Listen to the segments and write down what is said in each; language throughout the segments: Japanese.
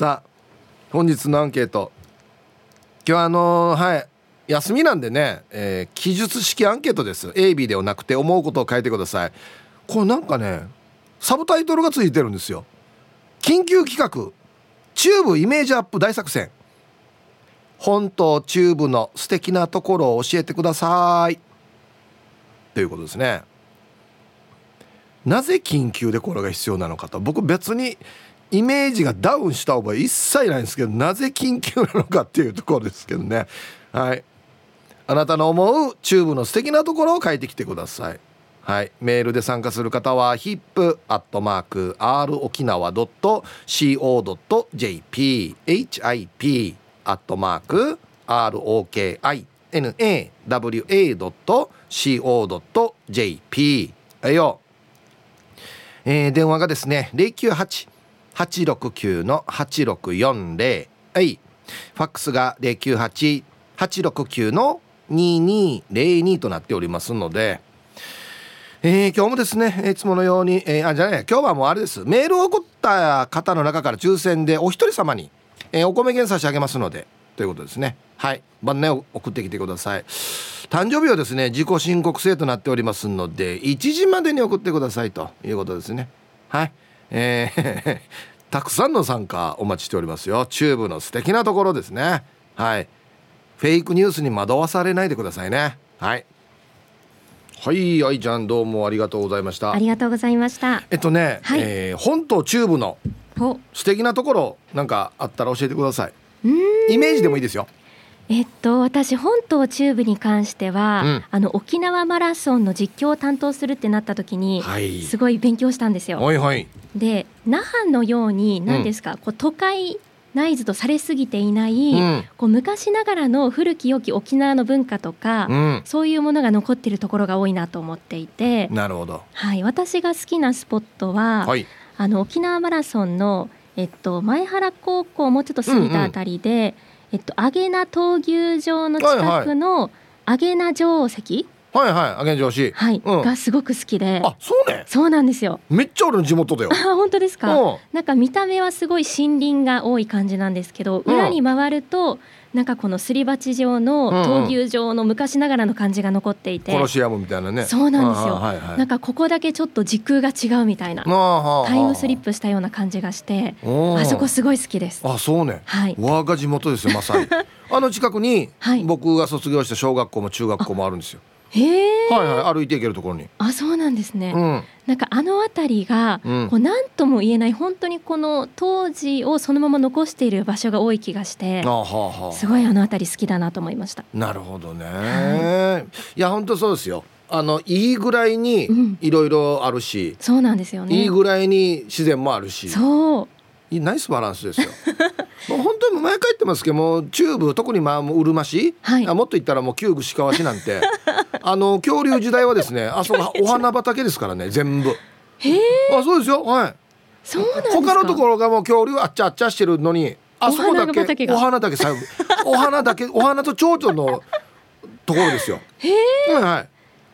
さあ本日のアンケート。今日はあのー、はい。休みなんでね、えー、記述式アンケートです。AB ではなくて思うことを書いてください。これなんかねサブタイトルがついてるんですよ。緊急企画。チューブイメージアップ大作戦。本島チューブの素敵なところを教えてください。ということですね。なぜ緊急でこれが必要なのかと。僕別にイメージがダウンした覚え一切ないんですけどなぜ緊急なのかっていうところですけどね。はい。あなたの思うチューブの素敵なところを書いてきてください。はい。メールで参加する方は hip.rokinawa.co.jp hip アットマーク ROKINAWA.co.jp はい。よ。え、電話がですね098 869-8640はい。ファックスが098869の2202となっておりますので。えー、今日もですねいつものように、えー、あじゃない今日はもうあれです。メールを送った方の中から抽選でお一人様に、えー、お米券差し上げますのでということですね。はい。晩年、を、送ってきてください。誕生日はですね自己申告制となっておりますので1時までに送ってくださいということですね。はい。えーたくさんの参加お待ちしておりますよ。チューブの素敵なところですね。はい。フェイクニュースに惑わされないでくださいね。はい。はい愛ちゃんどうもありがとうございました。ありがとうございました。えっとね、はい、えー、本島チューブの素敵なところなんかあったら教えてください。イメージでもいいですよえっと私本島チューブに関しては、うん、あの沖縄マラソンの実況を担当するってなった時に、はい、すごい勉強したんですよ。はいはい、で那覇のように何ですか、うん、こう都会内図とされすぎていない、うん、こう昔ながらの古き良き沖縄の文化とか、うん、そういうものが残っているところが多いなと思っていてなるほど、はい、私が好きなスポットは、はい、あの沖縄マラソンの、えっと、前原高校もうちょっと過ぎたあたりで、うんうん、えっと、アゲナ闘牛場の近くのアゲナ城跡、はいはい、あげ上司。はい、うん、がすごく好きで。あ、そうね。そうなんですよ。めっちゃ俺の地元だよ。あ、本当ですか？なんか見た目はすごい森林が多い感じなんですけど、裏に回ると。なんかこのすり鉢状の闘牛場の昔ながらの感じが残っていて、コロシアムみたいなね。そうなんですよ、はいはい、なんかここだけちょっと時空が違うみたいな。タイムスリップしたような感じがしてあそこすごい好きです。あそうね、はい、我が地元ですよまさに。あの近くに僕が卒業した小学校も中学校もあるんですよへはいはい歩いていけるところに。あそうなんですね、うん、なんかあの辺りが、うん、こう何とも言えない本当にこの当時をそのまま残している場所が多い気がしてあははすごいあの辺り好きだなと思いました。なるほどね、はい、いや本当そうですよ。あのいいぐらいにいろいろあるし、うん、そうなんですよね。いいぐらいに自然もあるし。そうナイスバランスですよ。もう本当に前帰ってますけどもチューブ特にまあうるま市、はい、あもっと言ったらもう旧具鹿市なんて。あの恐竜時代はですねあそこお花畑ですからね全部。へえ。あそうですよ。はい。そう他のところがもう恐竜あっちゃあっちゃしてるのにあそこだけお花だけさお花だけお花と蝶々のところですよ。へえ、はいはい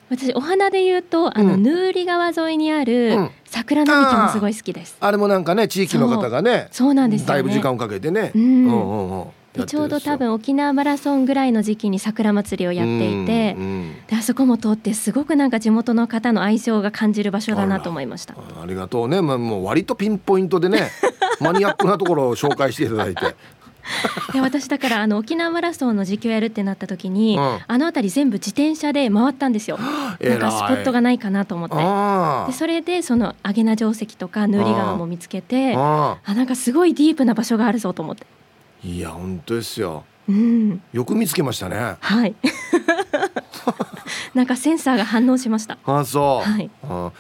私お花で言うとあの、うん、ヌーリ川沿いにある桜並木もすごい好きです、あれもなんかね地域の方がねそう。なんです、ね、だいぶ時間をかけてね、うん、うんうんうん。でちょうど多分沖縄マラソンぐらいの時期に桜祭りをやっていて、うんうん、であそこも通ってすごくなんか地元の方の愛情が感じる場所だなと思いました。ありがとうね、まあ、もう割とピンポイントでね マニアックなところを紹介していただいて で私だからあの沖縄マラソンの実況やるってなった時に、うん、あの辺り全部自転車で回ったんですよ。なんかスポットがないかなと思って。でそれでそのアゲナ城跡とかヌーリ川も見つけてあなんかすごいディープな場所があるぞと思って。いや本当ですよ、うん、よく見つけましたね。はい。なんかセンサーが反応しました。あそう、はい、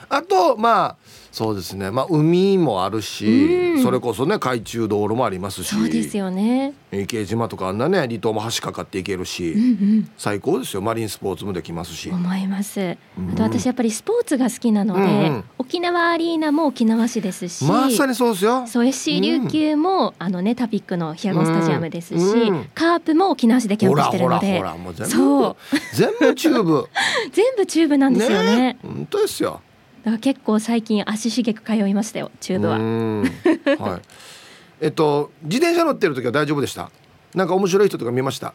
あとまあそうですね。まあ海もあるし、うん、それこそね海中道路もありますし。そうですよね。池島とかあんなね離島も橋かかっていけるし、うんうん、最高ですよ。マリンスポーツもできますし。思います。あと私やっぱりスポーツが好きなので、うんうん、沖縄アリーナも沖縄市ですし。まさにそうですよ。そう SC 琉球も、あのねタピックのヒアゴンスタジアムですし、カープも沖縄市でキャンプしてるので。そう。全部チューブ。全部チューブなんですよね。ね。本当ですよ。だから結構最近足しげく通いましたよチューブは。はい。えっと自転車乗ってる時は大丈夫でした？なんか面白い人とか見ました？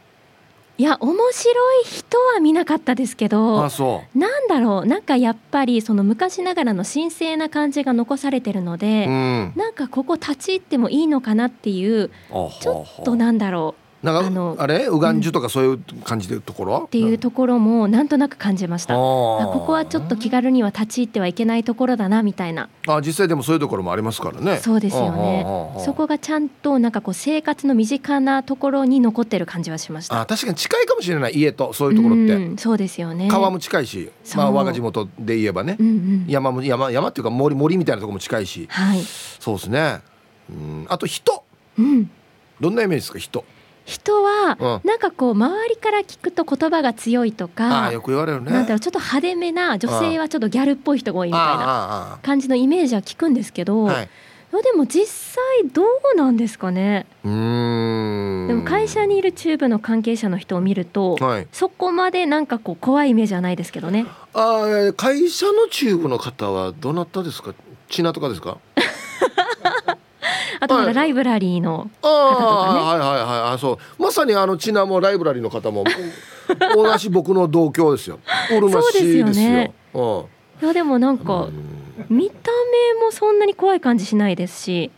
いや面白い人は見なかったですけどあそう。なんだろうなんかやっぱりその昔ながらの神聖な感じが残されてるので、うん、なんかここ立ち入ってもいいのかなっていうちょっとなんだろうなんかあのあれ？ウガンジュとかそういう感じでところ、っていうところもなんとなく感じました。ここはちょっと気軽には立ち入ってはいけないところだなみたいな。あ実際でもそういうところもありますからね。そうですよね。そこがちゃんとなんかこう生活の身近なところに残ってる感じはしました。あ確かに近いかもしれない家とそういうところって、うん、そうですよね。川も近いしまあ我が地元で言えばね、うんうん、山も山山っていうか森森みたいなところも近いし、はい、そうですね。うん。あと人、うん、どんなイメージですか人？人はなんかこう周りから聞くと言葉が強いとか、あよく言われるね。なんだろうちょっと派手めな女性はちょっとギャルっぽい人が多いみたいな感じのイメージは聞くんですけど、はい、でも実際どうなんですかね？うん。でも会社にいるチューブの関係者の人を見ると、はい、そこまでなんかこう怖いイメージはないですけどね。あ会社のチューブの方はどなたですか？チナとかですか？あとライブラリーの方とかね、はい、はいはいはい。あそう。まさにあのチナもライブラリーの方も同じ僕の同郷ですよ。オルマシですよね、うん、いやでもなんか見た目もそんなに怖い感じしないですし。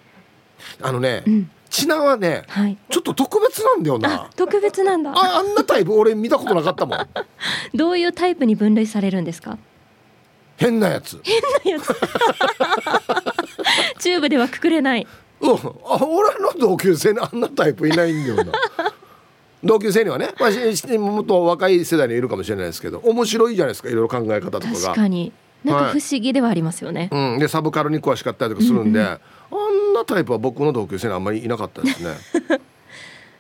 あのね、うん、チナはね、はい、ちょっと特別なんだよな。特別なんだ。ああんなタイプ俺見たことなかったもん。どういうタイプに分類されるんですか？変なやつ。変なやつ。チューブではくくれないうん、あ俺の同級生にあんなタイプいないんだよな。同級生にはね、まあ、もっと若い世代にいるかもしれないですけど面白いじゃないですかいろいろ考え方とかが。確かに。なんか不思議ではありますよね、はい、うん、でサブカルに詳しかったりとかするんで、うんうん、あんなタイプは僕の同級生にあんまりいなかったですね。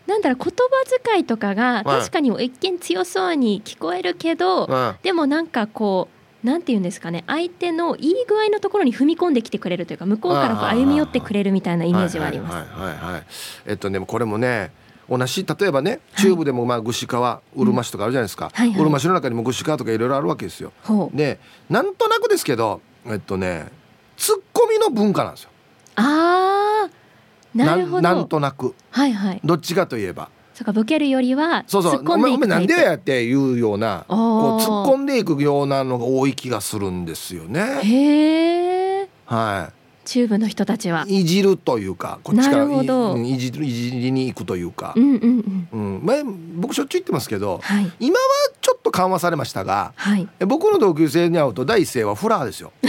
なんだろう言葉遣いとかが確かに一見強そうに聞こえるけど、はい、でもなんかこうなんて言うんですかね相手のいい具合のところに踏み込んできてくれるというか向こうからこう歩み寄ってくれるみたいなイメージはあります。はいはいはい、えっとねこれもね同じ例えばね中部でもまあ串川うるま市とかあるじゃないですか、はいはい、うるま市の中にも串川とかいろいろあるわけですよ。でなんとなくですけどえっとねツッコミの文化なんですよ。あー。なるほど。なんとなく、はいはい、どっちかといえば。そうかボケるよりはそうそうお前お前なんでやっていうようなこう突っ込んでいくようなのが多い気がするんですよね。へえ。はい。チューブの人たちはいじるというかこっちからいいじいじりに行くというか、うんうんうん、うん、前僕しょっちゅう言ってますけど、はい、今はちょっと緩和されましたが、はい、僕の同級生に会うと第一声はフラーですよ。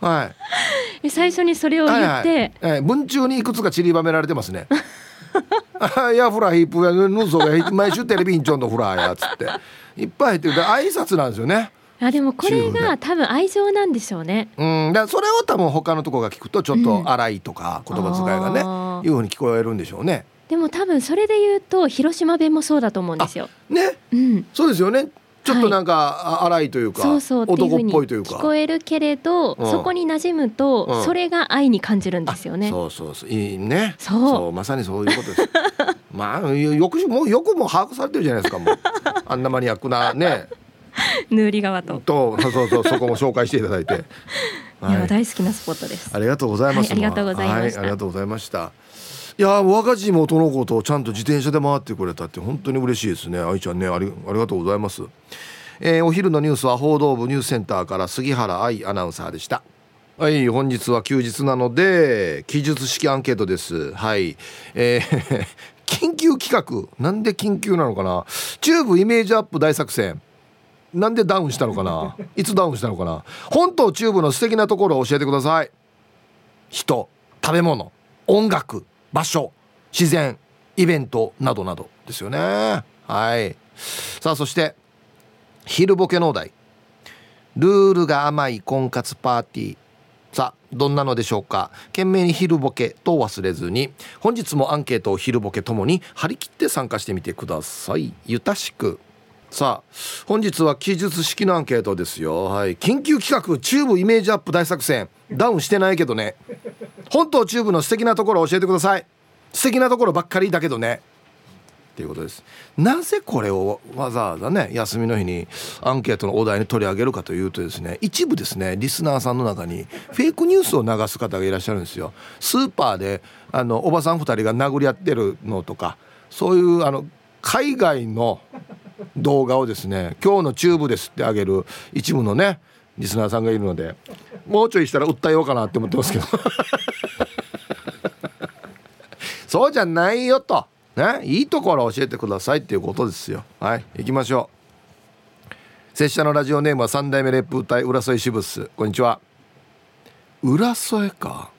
はい。最初にそれを言って、はいはい、文中にいくつか散りばめられてますね。いやフラヒップやヌゾが 毎週テレビンチョンのフラーやつっていっぱい入ってる挨拶なんですよね。あでもこれが多分愛情なんでしょうね。うん、だそれを多分他のとこが聞くとちょっと荒いとか、言葉遣いがね、うん、いうふうに聞こえるんでしょうね。でも多分それで言うと広島弁もそうだと思うんですよ。ね、うん、そうですよね。ちょっとなんか荒いというか、そうそう男っぽいというか聞こえるけれど、うん、そこに馴染むと、うん、それが愛に感じるんですよね。そうそうそういいね。そうまさにそういうことです。まあよくもうよくも把握されてるじゃないですかもうあんなマニアックなね。ヌーリ川と。とそうそうそこも紹介していただいて。はい、いや大好きなスポットです。ありがとうございます。はい、ありがとうございましありがとうございました。いや若地元のことをちゃんと自転車で回ってくれたって本当に嬉しいですね。愛ちゃんねありありがとうございます、えー、お昼のニュースは報道部ニュースセンターから杉原愛アナウンサーでした。はい本日は休日なので記述式アンケートです。はい。えー 緊急企画。なんで緊急なのかな。チューブイメージアップ大作戦。なんでダウンしたのかな。いつダウンしたのかな。本島チューブの素敵なところを教えてください。人食べ物音楽。場所自然イベントなどなどですよね。はい。さあそして昼ボケのお題。ルールが甘い婚活パーティー。さあどんなのでしょうか？懸命に昼ボケと忘れずに。本日もアンケートを昼ボケともに張り切って参加してみてください。ゆたしく。さあ本日は記述式のアンケートですよ。はい。緊急企画チューブイメージアップ大作戦。ダウンしてないけどね。本当チューブの素敵なところ教えてください。素敵なところばっかりだけどね。っていうことです。なぜこれをわざわざね休みの日にアンケートのお題に取り上げるかというとですね一部ですねリスナーさんの中にフェイクニュースを流す方がいらっしゃるんですよ。スーパーであのおばさん2人が殴り合ってるのとかそういうあの海外の動画をですね今日のチューブですってあげる一部のねリスナーさんがいるのでもうちょいしたら訴えようかなって思ってますけど。そうじゃないよと。ねいいところ教えてくださいっていうことですよ。はい行きましょう。拙者のラジオネームは三代目烈風隊浦添支部っすこんにちは。浦添か。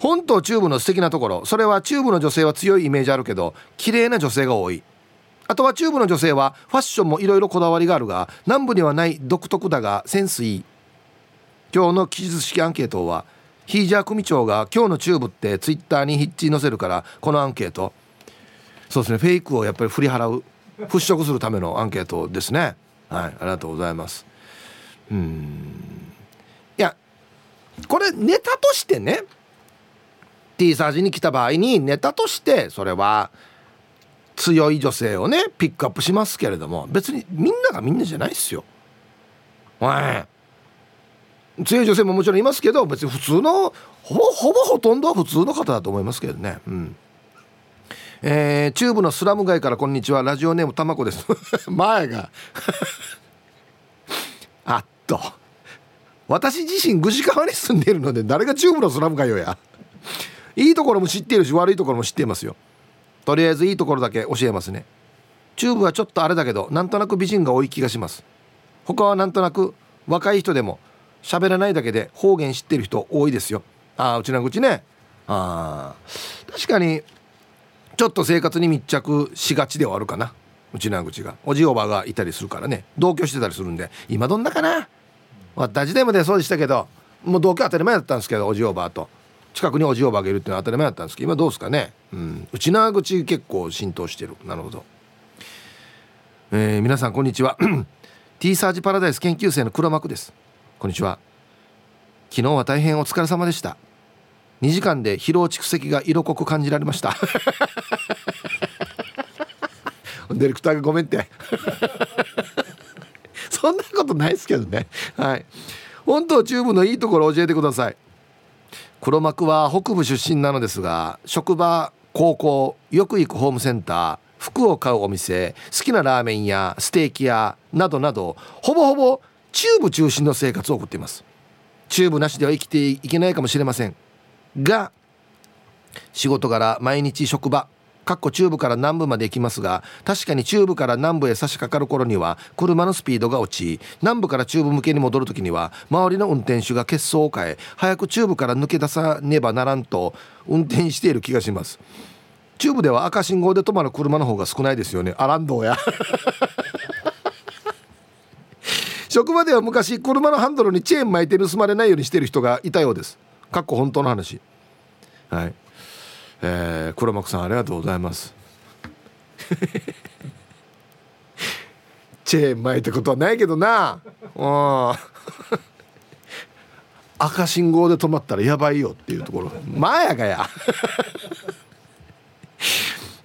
本島中部の素敵なところ。それは中部の女性は強いイメージあるけど綺麗な女性が多いあとは中部の女性はファッションもいろいろこだわりがあるが南部にはない独特だがセンスいい今日の記述式アンケートはヒージャー組長が今日の中部ってツイッターにヒッチ載せるからこのアンケート。そうですね。フェイクをやっぱり振り払う払拭するためのアンケートですね。はい。ありがとうございます。うん。いやこれネタとしてね T サージに来た場合にネタとしてそれは強い女性をねピックアップしますけれども別にみんながみんなじゃないっすよ。はい、強い女性ももちろんいますけど別に普通のほぼほぼほとんどは普通の方だと思いますけどね。うん。えー、中部のスラム街からこんにちは。ラジオネームたまこです。前が。あっと。私自身具志川に住んでいるので誰が中部のスラム街よや。いいところも知っているし悪いところも知っていますよ。とりあえずいいところだけ教えますね。チューブはちょっとあれだけどなんとなく美人が多い気がします。他はなんとなく若い人でも喋らないだけで方言知ってる人多いですよ。ああうちな口ね。ああ確かにちょっと生活に密着しがちではあるかな。うちな口が。おじおばがいたりするからね。同居してたりするんで。今どんなかな？私でもね。そうでしたけど。もう同居当たり前だったんですけどおじおばと。近くにおじおばがいるっていうのは当たり前だったんですけど今どうですかね。うん。内縄口結構浸透してる。なるほど。えー、皆さんこんにちは。T サージパラダイス研究生の黒幕です。こんにちは。昨日は大変お疲れ様でした。2時間で疲労蓄積が色濃く感じられました。ディレクターがごめんって。そんなことないですけどね。はい。本当チューブのいいところ教えてください。黒幕は北部出身なのですが職場高校よく行くホームセンター服を買うお店好きなラーメン屋ステーキ屋などなどほぼほぼ中部中心の生活を送っています。中部なしでは生きていけないかもしれませんが仕事柄毎日職場かっこ中部から南部まで行きますが確かに中部から南部へ差し掛かる頃には車のスピードが落ち南部から中部向けに戻る時には周りの運転手が血相を変え早く中部から抜け出さねばならんと運転している気がします。中部では赤信号で止まる車の方が少ないですよね。アランドや。職場では昔車のハンドルにチェーン巻いて盗まれないようにしてる人がいたようです。かっこ本当の話。はい。えー、黒幕さんありがとうございます。チェーン巻いたことはないけどな。うん。赤信号で止まったらやばいよっていうところ。まやがや。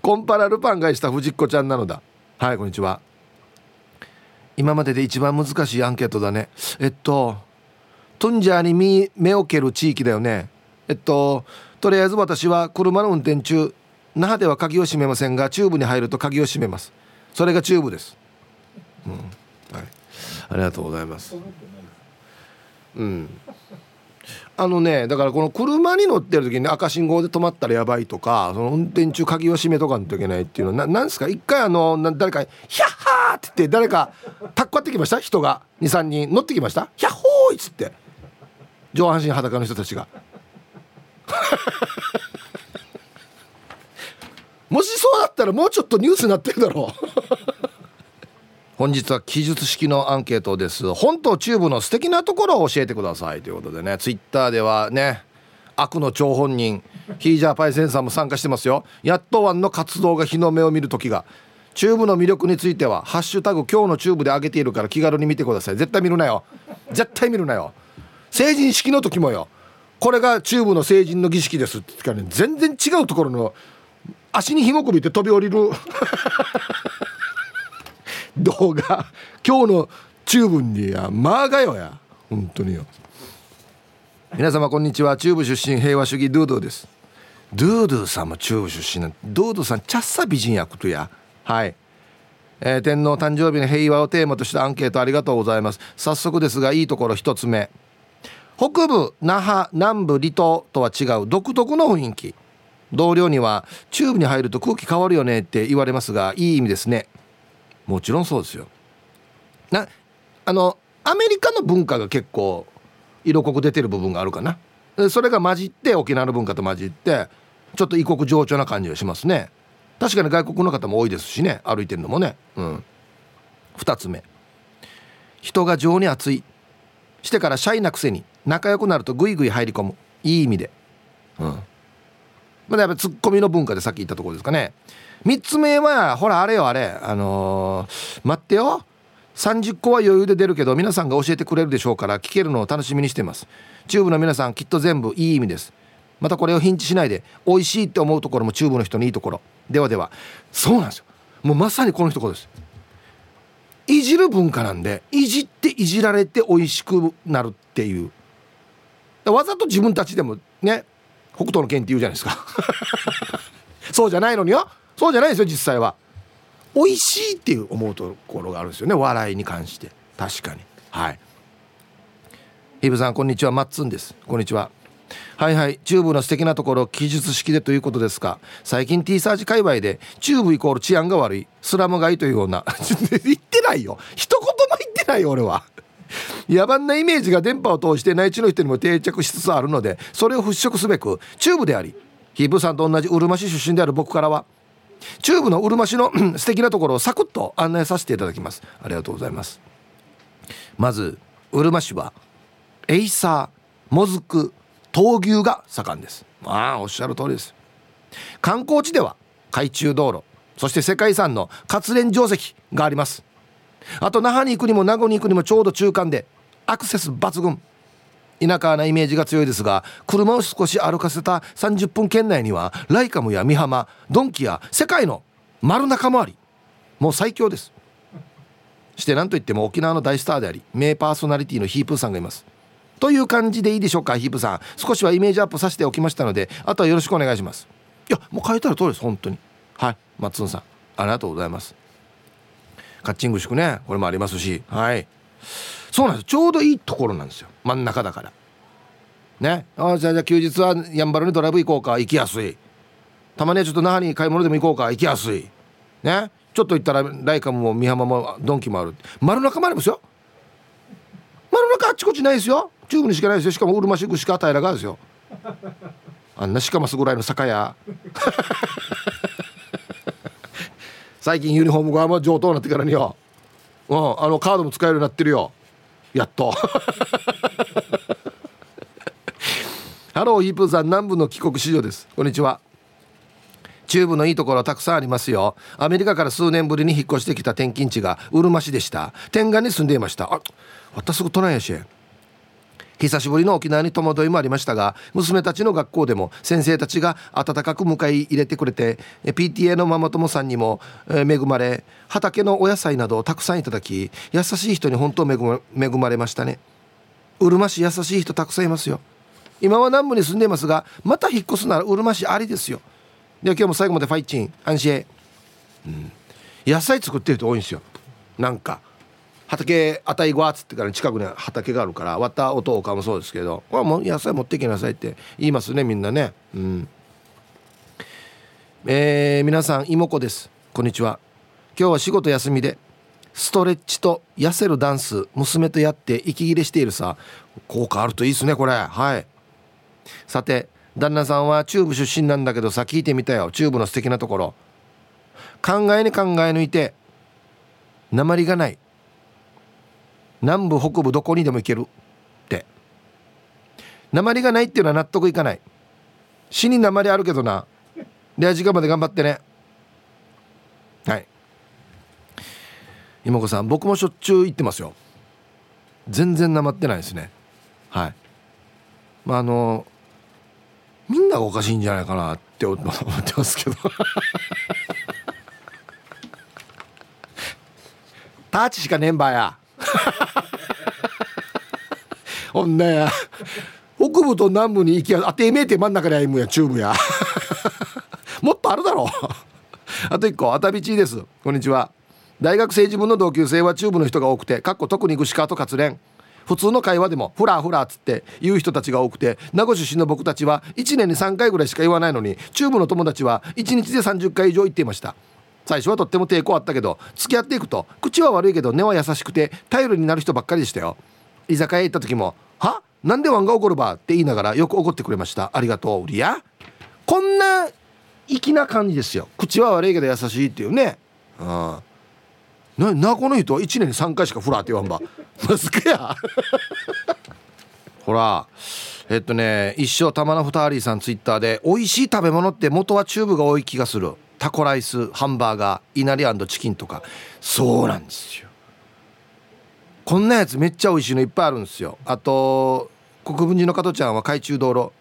コンパラルパン返した藤子ちゃんなのだ。はいこんにちは。今までで一番難しいアンケートだね。えっとトンジャーに目を蹴る地域だよね。えっととりあえず私は車の運転中那覇では鍵を閉めませんがチューブに入ると鍵を閉めます。それがチューブです。うん。はい。ありがとうございます。うん。あのねだからこの車に乗ってる時に赤信号で止まったらやばいとかその運転中鍵を閉めとかんといけないっていうのは何ですか？一回あの誰か「ヒャッハー!」って言って誰かタッコってきました？人が。23人乗ってきました「ヒャッホーイ!」っつって。上半身裸の人たちが。もしそうだったらもうちょっとニュースになってるだろう。本日は記述式のアンケートです。本島中部の素敵なところを教えてください。ということでねツイッターではね悪の張本人ヒージャーパイセンさんも参加してますよ。やっとワンの活動が日の目を見る時が。チューブの魅力については「ハッシュタグ今日のチューブ」で上げているから気軽に見てください。絶対見るなよ。絶対見るなよ。成人式の時もよ。これがチューブの成人の儀式ですって言ったら、ね、全然違うところの足に紐首って飛び降りる。動画。今日の中部にやまあがよや。本当によ。皆様こんにちは。中部出身平和主義ドゥドゥです。ドゥドゥさんも中部出身なんドゥドゥさんチャッサ美人役とや。はい。えー、天皇誕生日の平和をテーマとしたアンケートありがとうございます。早速ですがいいところ1つ目。北部那覇南部離島とは違う独特の雰囲気。同僚にはチューブに入ると空気変わるよねって言われますがいい意味ですね。もちろんそうですよ。なあのアメリカの文化が結構色濃く出てる部分があるかな。それが混じって沖縄の文化と混じってちょっと異国情緒な感じがしますね。確かに外国の方も多いですしね歩いてるのもね。うん。2つ目。人が情に熱い。してからシャイなくせに。仲良くなるとグイグイ入り込む。いい意味で。うん。まだやっぱツッコミの文化でさっき言ったところですかね。3つ目はほらあれよあれ。あのー、待ってよ。30個は余裕で出るけど皆さんが教えてくれるでしょうから聞けるのを楽しみにしてます。チューブの皆さんきっと全部いい意味です。またこれをヒンチしないで美味しいって思うところもチューブの人のいいところ。ではでは。そうなんですよ。もうまさにこの一言です。いじる文化なんでいじっていじられて美味しくなるっていうわざと自分たちでもね北斗の拳って言うじゃないですか。そうじゃないのによ。そうじゃないですよ実際は。美味しいっていう思うところがあるんですよね笑いに関して。確かに。はい。ヒブさんこんにちは。マッツンです。こんにちは。はいはい。チューブの素敵なところ記述式でということですか。最近 T サージ界隈でチューブイコール治安が悪いスラム街というような。言ってないよ。一言も言ってないよ俺は。野蛮なイメージが電波を通して内地の人にも定着しつつあるのでそれを払拭すべくチューブでありヒブさんと同じうるま市出身である僕からはチューブのうるま市の 素敵なところをサクッと案内させていただきます。ありがとうございます。まずうるま市はエイサーもずく闘牛が盛んです。ああおっしゃる通りです。観光地では海中道路そして世界遺産の勝連城跡があります。あと那覇に行くにも名護に行くにもちょうど中間でアクセス抜群。田舎なイメージが強いですが車を少し歩かせた30分圏内にはライカムや美浜ドンキや世界の丸中もありもう最強です。して何といっても沖縄の大スターであり名パーソナリティのヒープーさんがいます。という感じでいいでしょうかヒープさん。少しはイメージアップさせておきましたのであとはよろしくお願いします。いやもう書いてある通りです？本当に。はい。松尾さんありがとうございます。カッチング宿ね。これもありますし。はい。そうなんですちょうどいいところなんですよ。真ん中だから。ね。あじゃあじゃあ休日はやんばるにドライブ行こうか。行きやすい。たまにはちょっと那覇に買い物でも行こうか。行きやすい。ね。ちょっと行ったらライカムも美浜もドンキもある。丸中もありますよ。丸中あっちこっちないですよ。チューブにしかないですよ。しかもうるま市しか平らがですよ。あんなしかますぐらいの酒屋。最近ユニフォーム側も上等になってからによ、うん、あのカードも使えるようになってるよ。やっと。ハローヒープーさん南部の帰国子女です。こんにちは。中部のいいところたくさんありますよ。アメリカから数年ぶりに引っ越してきた転勤地がうるま市でした。天眼に住んでいました。あ私すぐ都内やし。久しぶりの沖縄に戸惑いもありましたが娘たちの学校でも先生たちが温かく迎え入れてくれて PTA のママ友さんにも恵まれ畑のお野菜などをたくさんいただき優しい人に本当恵まれましたね。うるま市優しい人たくさんいますよ。今は南部に住んでいますがまた引っ越すならうるま市ありですよ。では今日も最後までファイチン安心うん。野菜作ってる人多いんですよ。なんか。畑あたいごわっつってから近くに畑があるから割った音かもそうですけど「もう野菜持ってきなさい」って言いますねみんなね。うん。えー、皆さん妹子です。こんにちは。今日は仕事休みでストレッチと痩せるダンス娘とやって息切れしているさ。効果あるといいですねこれ。はい。さて旦那さんは中部出身なんだけどさ聞いてみたよ。中部の素敵なところ。考えに考え抜いて鉛がない。南部北部どこにでも行けるって。鉛がないっていうのは納得いかない。死に鉛あるけどな。で時間まで頑張ってね。はい。妹子さん僕もしょっちゅう行ってますよ。全然なまってないですね。はい。まああのみんながおかしいんじゃないかなって 思ってますけど。ターチしかねえんばや。ほんなや。北部と南部に行きやあてめえて真ん中で歩むやチューブや。もっとあるだろ。うあと1個あたびちです。こんにちは。大学生自分の同級生はチューブの人が多くてかっこ特に具志川と勝連普通の会話でも「フラフラ」っつって言う人たちが多くて名護出身の僕たちは1年に3回ぐらいしか言わないのにチューブの友達は1日で30回以上言っていました。最初はとっても抵抗あったけど付き合っていくと口は悪いけど根は優しくて頼りになる人ばっかりでしたよ。居酒屋行った時も「は？なんでワンが怒るば?」って言いながらよく怒ってくれました。ありがとうウリやこんな粋な感じですよ。口は悪いけど優しいっていうね。うんな名古の人は1年に3回しかフラって言わんば。マスクや。ほら。えっとね一生玉名ふたりさんツイッターで美味しい食べ物って元はチューブが多い気がする。タコライスハンバーガーいなりチキンとか。そうなんですよ。こんなやつめっちゃ美味しいのいっぱいあるんですよ。あと国分寺の加トちゃんは海中道路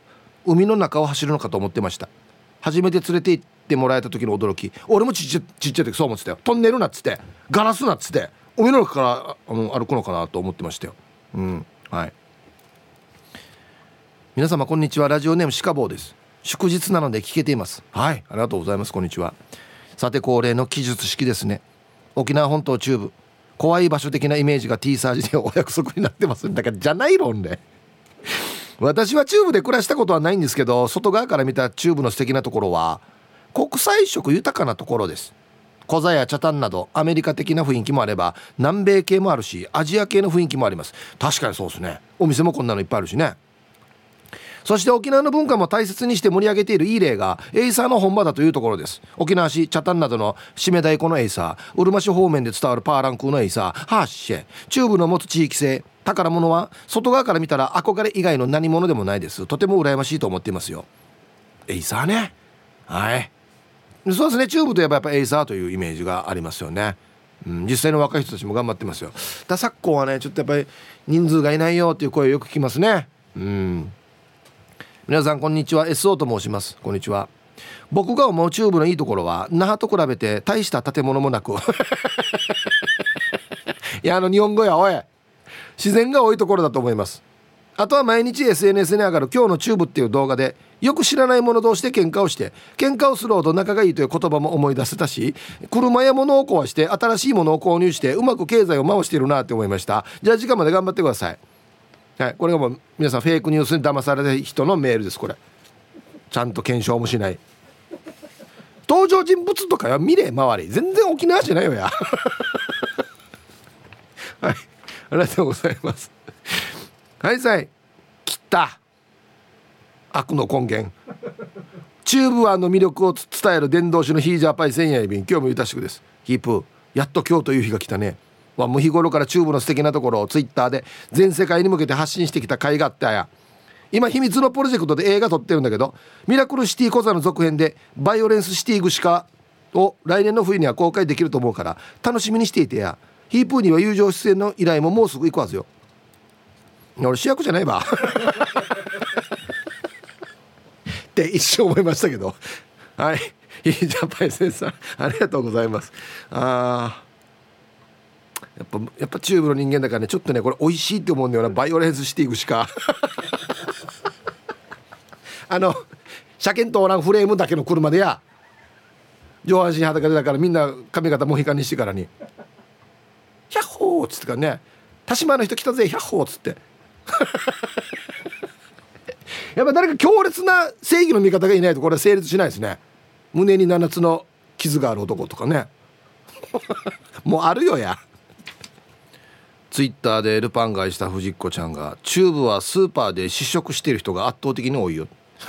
海の中を走るのかと思ってました。初めて連れて行ってもらえた時の驚き。俺もちっちゃちっちゃい時そう思ってたよ。トンネルなっつってガラスなっつって海の中からあの歩くのかなと思ってましたよ。うんはい。皆様こんにちは。ラジオネームシカボーです。祝日なので聞けています。はいありがとうございます。こんにちは。さて恒例の記述式ですね。沖縄本島中部。怖い場所的なイメージが T サージでお約束になってます。だからじゃない論ね。私はチューブで暮らしたことはないんですけど外側から見たチューブの素敵なところは国際色豊かなところです。コザや北谷などアメリカ的な雰囲気もあれば南米系もあるしアジア系の雰囲気もあります。確かにそうですね。お店もこんなのいっぱいあるしね。そして沖縄の文化も大切にして盛り上げているいい例がエイサーの本場だというところです。沖縄市北谷などの締め太鼓のエイサー。うるま市方面で伝わるパーランクーのエイサーハッシェ。中部の持つ地域性宝物は外側から見たら憧れ以外の何物でもないです。とても羨ましいと思っていますよ。エイサーね。はい。そうですね。中部といえばやっぱエイサーというイメージがありますよね。うん、実際の若い人たちも頑張ってますよ。だ昨今はねちょっとやっぱり人数がいないよっていう声をよく聞きますね。うん。皆さんこんにちは。SO と申します。こんにちは。僕が思うチューブのいいところは那覇と比べて大した建物もなく。いやあの日本語やおい。自然が多いところだと思います。あとは毎日 SNS に上がる今日のチューブっていう動画でよく知らない者同士で喧嘩をして喧嘩をするほど仲がいいという言葉も思い出せたし車や物を壊して新しいものを購入してうまく経済を回しているなって思いました。じゃあ時間まで頑張ってください。はい、これがもう皆さんフェイクニュースに騙された人のメールですこれ。ちゃんと検証もしない。登場人物とかは見れ周り。全然沖縄じゃないよや。はい。ありがとうございます。はいさい。切った。悪の根源。チューブワンの魅力を伝える伝道師のヒージャーパイセンやいびん今日もゆたしくです。ヒープやっと今日という日が来たね。はもう日頃からチューブの素敵なところをツイッターで全世界に向けて発信してきた甲斐があったや。今秘密のプロジェクトで映画撮ってるんだけどミラクルシティコザの続編でバイオレンスシティグシカを来年の冬には公開できると思うから楽しみにしていてや。ヒープーには友情出演の依頼ももうすぐ行くはずよ。俺主役じゃないば って一生思いましたけど。はい。ヒージャーパイセンさんありがとうございます。ああやっぱやっぱチューブの人間だからねちょっとねこれ美味しいって思うんだよな。バイオレンスシティグしか。あの車検通らんフレームだけの車でや。上半身裸でだからみんな髪型モヒカンにしてからに「ヒャッホー」っつってからね「田島の人来たぜヒャッホー」っつって。やっぱ誰か強烈な正義の味方がいないとこれは成立しないですね。胸に7つの傷がある男とかね。もうあるよや。ツイッターでルパン買いした藤子ちゃんがチューブはスーパーで試食してる人が圧倒的に多いよ。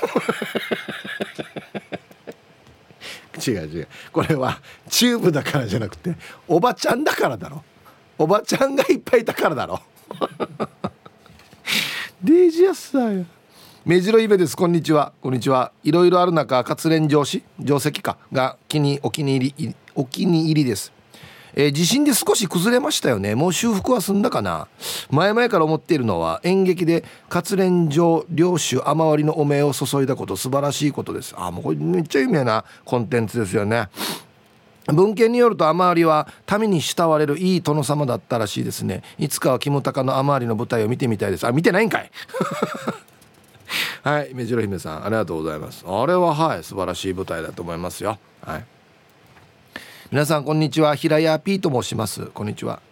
違う違う。これはチューブだからじゃなくておばちゃんだからだろ。おばちゃんがいっぱいいたからだろ。デイジアスさん目白イベです。こんにちは。こんにちは。いろいろある中活連上司定石かが気にお気に入りお気に入りですえー、地震で少し崩れましたよね。もう修復は済んだかな。前々から思っているのは演劇で活連城領主雨割りのお面を注いだこと。素晴らしいことです。あもうこれめっちゃ有名なコンテンツですよね。文献によると雨りは民に慕われるいい殿様だったらしいですね。いつかは肝高の雨りの舞台を見てみたいです。あ見てないんかい。はい目白姫さんありがとうございます。あれははい素晴らしい舞台だと思いますよ。はい。皆さんこんにちは。平屋 P と申します。こんにちは。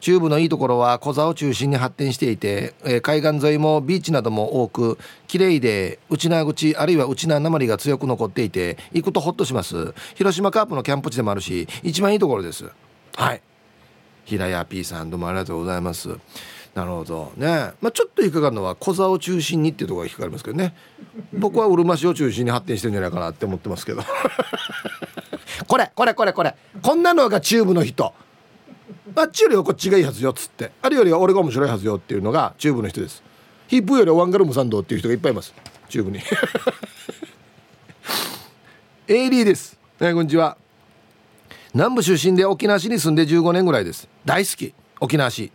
中部のいいところは小座を中心に発展していて、えー、海岸沿いもビーチなども多く綺麗で内縄口あるいは内縄鉛が強く残っていて行くとホッとします。広島カープのキャンプ地でもあるし一番いいところです。はい。平屋 P さんどうもありがとうございます。なるほど。ね。まあ、ちょっと引っかかるのは小座を中心にっていうところが引っかかりますけどね。僕はうるま市を中心に発展してるんじゃないかなって思ってますけど。これこれこれこれ。こんなのが中部の人。あっちよりはこっちがいいはずよっつって。あるよりは俺が面白いはずよっていうのが中部の人です。ヒップよりはワンガルムサンドっていう人がいっぱいいます。中部に。エイリーです、ね、こんにちは。南部出身で沖縄市に住んで15年ぐらいです。大好き。沖縄市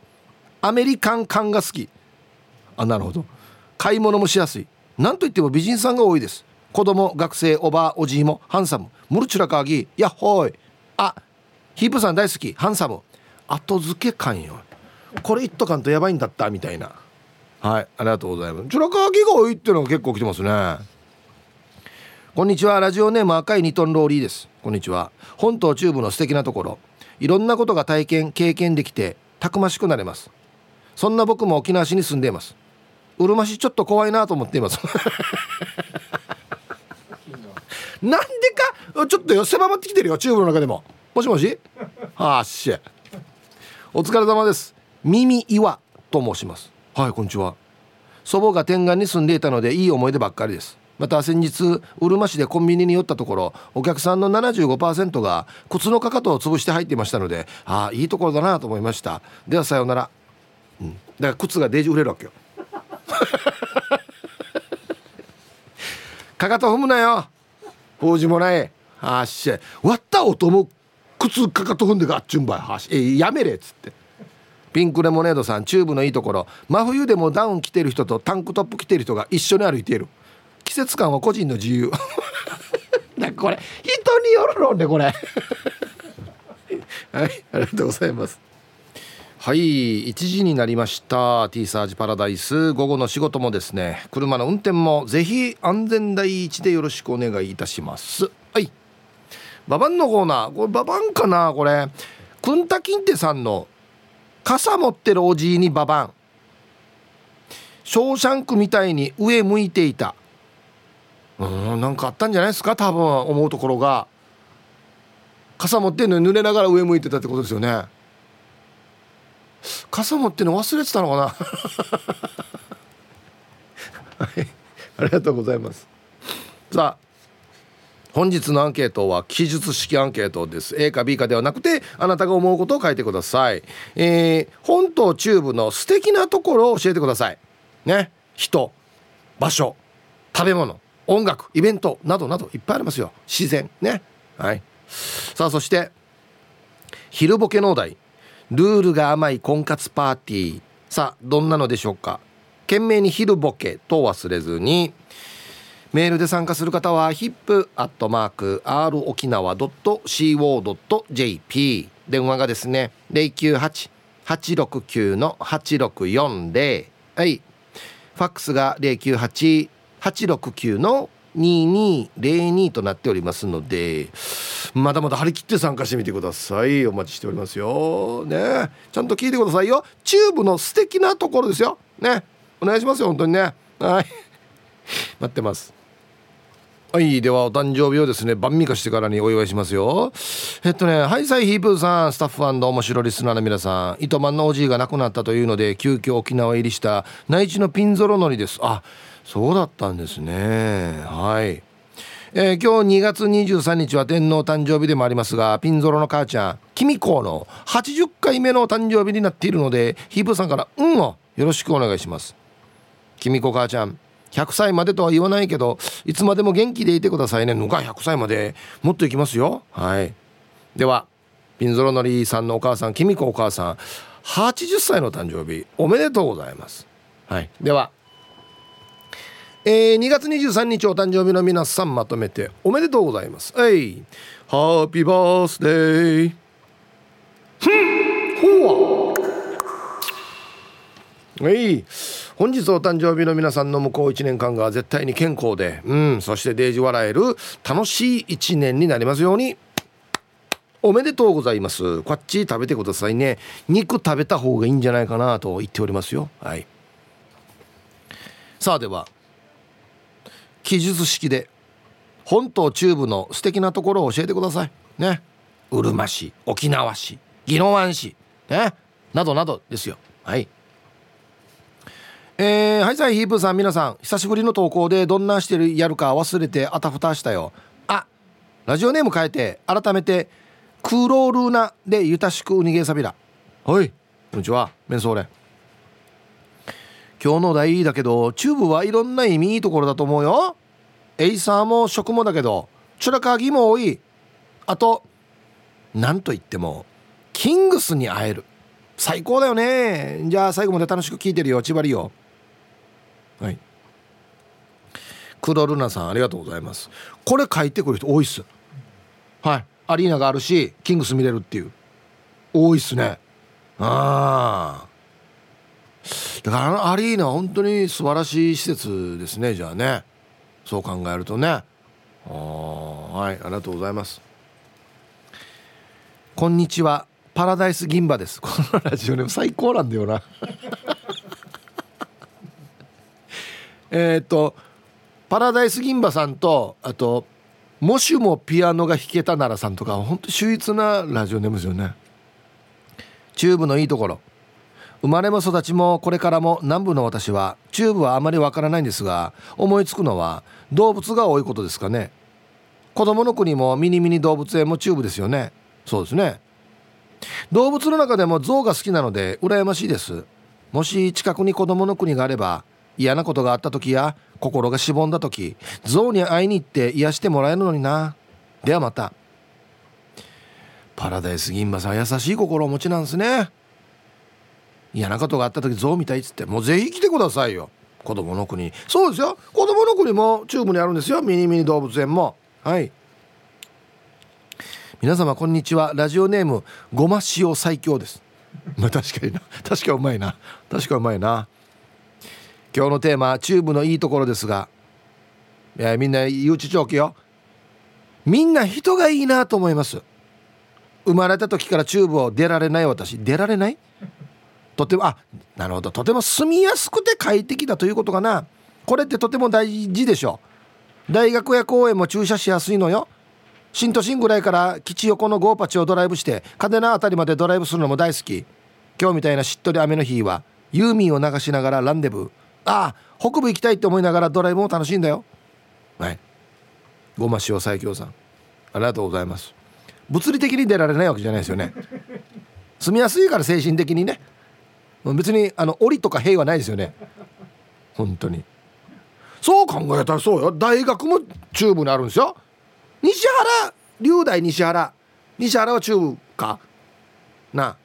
アメリカン感が好き。あなるほど。買い物もしやすい。なんといっても美人さんが多いです。子供学生おばおじいもハンサム。ムルチュラカーギヤッホーイ。あヒープさん大好き。ハンサム。後付け感よこれ言っとかんとやばいんだったみたいな。はいありがとうございます。チュラカーギが多いっていうのが結構来てますね。こんにちは。ラジオネーム赤いニトンローリーです。こんにちは。本島中部の素敵なところ。いろんなことが体験経験できてたくましくなれます。そんな僕も沖縄市に住んでいます。うるま市ちょっと怖いなと思っています。なんでか？ちょっとよ狭まってきてるよ中部の中でも。もしもし？はあっしお疲れ様です。耳岩と申します。はいこんにちは。祖母が天眼に住んでいたのでいい思い出ばっかりです。また先日うるま市でコンビニに寄ったところお客さんの75%が靴のかかとを潰して入っていましたのでああいいところだなと思いました。ではさようなら、うん、だから靴がデージ売れるわけよ。かかと踏むなよ。法事もないあっし割った音も靴かかと踏んでがっちゅんばい。はしえやめれ。っつって。ピンクレモネードさんチューブのいいところ。真冬でもダウン着てる人とタンクトップ着てる人が一緒に歩いている。季節感は個人の自由。だこれ人によるのねこれ。はいありがとうございます。はい1時になりました。T サージパラダイス。午後の仕事もですね車の運転もぜひ安全第一でよろしくお願いいたします。はい。ババンのコーナー。これババンかな？これ。くんたきんてさんの傘持ってるおじいにババン。ショーシャンクみたいに上向いていた。うんなんかあったんじゃないですか？多分思うところが。傘持ってんのに濡れながら上向いてたってことですよね。傘持っての忘れてたのかな？はいありがとうございます。さあ本日のアンケートは記述式アンケートです。A か B かではなくてあなたが思うことを書いてください、えー、本島中部の素敵なところを教えてください。ね人場所食べ物音楽イベントなどなどいっぱいありますよ。自然ね。はい。さあそして昼ボケ農大ルールが甘い婚活パーティー。さあどんなのでしょうか？懸命に昼ボケと忘れずに。メールで参加する方は hip.r 沖縄 .co.jp 電話がですね098-869-8640はい。ファックスが098-869の2202となっておりますのでまだまだ張り切って参加してみてください。お待ちしておりますよ。ね。ちゃんと聞いてくださいよ。チューブの素敵なところですよ。ね。お願いしますよ本当にね。はい。待ってます。はい。ではお誕生日をですね晩味化してからにお祝いしますよ。えっとねハイサイヒープーさんスタッフ面白リスナーの皆さん糸満のおじいが亡くなったというので急遽沖縄入りした内地のピンゾロのりです。あそうだったんですね。はい。えー、今日2月23日は天皇誕生日でもありますがピンゾロの母ちゃんキミコの80回目の誕生日になっているのでヒープさんから「うん」をよろしくお願いします。キミコ母ちゃん100歳までとは言わないけどいつまでも元気でいてくださいね。のが100歳までもっといきますよ。はい。ではピンゾロのりさんのお母さんきみこお母さん80歳の誕生日おめでとうございます。はい。ではえー、2月23日お誕生日の皆さんまとめておめでとうございます。はい。ハッピーバースデーふん。ほわはい。本日お誕生日の皆さんの向こう1年間が絶対に健康で。うん。そしてデージ笑える楽しい1年になりますように。おめでとうございます。こっち食べてくださいね。肉食べた方がいいんじゃないかなと言っておりますよ。はい。さあでは。記述式で本島中部の素敵なところを教えてください。ね。うるま市沖縄市宜野湾市ね。などなどですよ。はい。えー、はいさいヒープさん皆さん久しぶりの投稿でどんなしてるやるか忘れてあたふたしたよ。あラジオネーム変えて改めてクロールーナでゆたしくうにげさびら。はい。こんにちはメンソーレ今日の題だけどチューブはいろんな意味いいところだと思うよ。エイサーも食もだけどチュラカギも多い。あと何と言ってもキングスに会える。最高だよね。じゃあ最後まで楽しく聞いてるよ千葉りよはい。クロルナさんありがとうございます。これ書いてくる人多いっす。はい。アリーナがあるしキングス見れるっていう。多いっすね。ああだからあのアリーナは本当に素晴らしい施設ですねじゃあね。そう考えるとね。はいありがとうございます。こんにちは。パラダイス銀歯です。このラジオネーム最高なんだよな。えっとパラダイス銀歯さんとあともしもピアノが弾けたならさんとか本当秀逸なラジオネームですよね。チューブのいいところ。生まれも育ちもこれからも南部の私はチューブはあまりわからないんですが思いつくのは動物が多いことですかね。子供の国もミニミニ動物園もチューブですよね。そうですね。動物の中でも象が好きなので羨ましいです。もし近くに子供の国があれば嫌なことがあった時や心がしぼんだ時象に会いに行って癒してもらえるのにな。ではまた。パラダイス銀馬さん優しい心をお持ちなんですね。嫌なことがあった時象見たいっつってもうぜひ来てくださいよ。子供の国。そうですよ。子供の国も中部にあるんですよ。ミニミニ動物園も。はい。皆様こんにちは。ラジオネームごま塩最強です。まあ確かにな。確かうまいな。確かうまいな。今日のテーマチューブのいいところですが。いやみんな言うちちょけよ。みんな人がいいなと思います。生まれた時からチューブを出られない私。出られない？とてもあなるほど。とても住みやすくて快適だということかな。これってとても大事でしょ大学や公園も駐車しやすいのよ。新都心ぐらいから基地横のゴーパチをドライブして嘉手納辺りまでドライブするのも大好き。今日みたいなしっとり雨の日はユーミンを流しながらランデブー。ああ北部行きたいって思いながらドライブも楽しいんだよ。はい。ごま塩最強さん。ありがとうございます。物理的に出られないわけじゃないですよね。住みやすいから精神的にね。別にあの檻とか塀はないですよね。本当に。そう考えたらそうよ。大学も中部にあるんですよ。西原龍大西原。西原は中部か。な。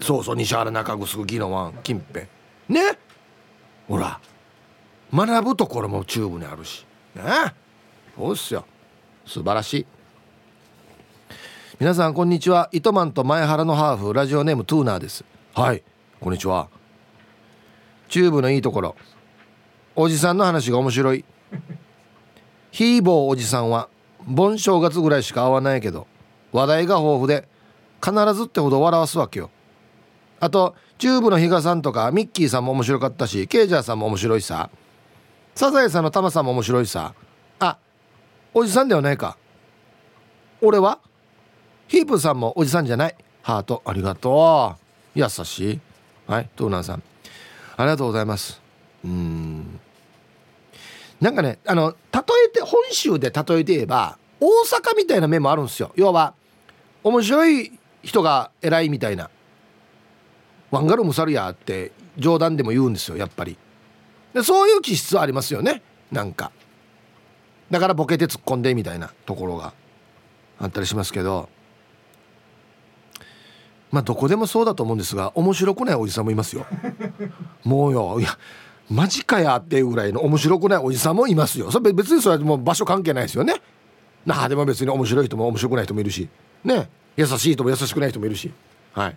そうそう西原中城宜野湾近辺。ね。ほら。学ぶところも中部にあるし。ね。そうっすよ。素晴らしい。皆さんこんにちは。糸満と前原のハーフラジオネームトゥーナーです。はい。こんにちは。チューブのいいところ。おじさんの話が面白い。ヒーボーおじさんは盆正月ぐらいしか会わないけど話題が豊富で必ずってほど笑わすわけよ。あとチューブの比嘉さんとかミッキーさんも面白かったしケイジャーさんも面白いさ。サザエさんのタマさんも面白いさ。あおじさんではないか。俺はヒープさんもおじさんじゃない。ハート。ありがとう。優しい。はい。トーナーさん。ありがとうございます。うん。なんかねあの例えて本州で例えて言えば大阪みたいな面もあるんですよ。要は面白い人が偉いみたいな。ワンガルムサルやって冗談でも言うんですよやっぱり。でそういう気質はありますよね。なんか。だからボケて突っ込んでみたいなところがあったりしますけど。まあどこでもそうだと思うんですが面白くないおじさんもいますよ。もうよいやマジかやっていうぐらいの面白くないおじさんもいますよ。それ別にそれはもう場所関係ないですよね。なあでも別に面白い人も面白くない人もいるし。ね優しい人も優しくない人もいるし。はい。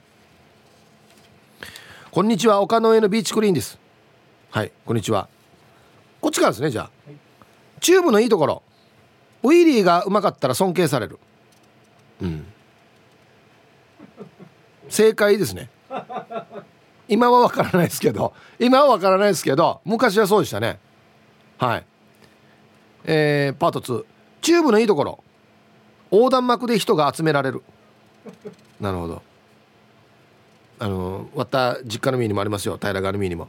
こんにちは丘の上のビーチクリーンです。はいこんにちは。こっちからですねじゃあ、はい、チューブのいいところ。ウィリーがうまかったら尊敬される。うん正解ですね。今は分からないですけど今は分からないですけど昔はそうでしたね。はい。えー、パート2チューブのいいところ。横断幕で人が集められる。なるほど。あのまた実家の民にもありますよ。平川の民にも。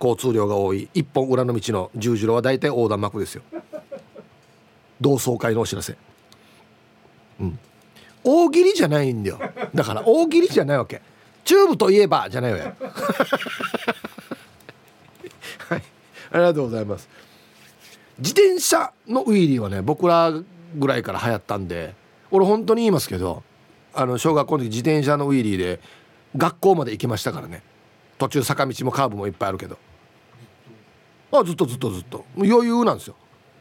交通量が多い。一本裏の道の十字路は大体横断幕ですよ。同窓会のお知らせ。うん。大喜利じゃないんだよ。だから大喜利じゃないわけ。チューブといえばじゃないわよ。はい。ありがとうございます。自転車のウィーリーはね僕らぐらいから流行ったんで俺本当に言いますけどあの小学校の時自転車のウィーリーで学校まで行きましたからね。途中坂道もカーブもいっぱいあるけど。あずっとずっとずっと。余裕なんですよ。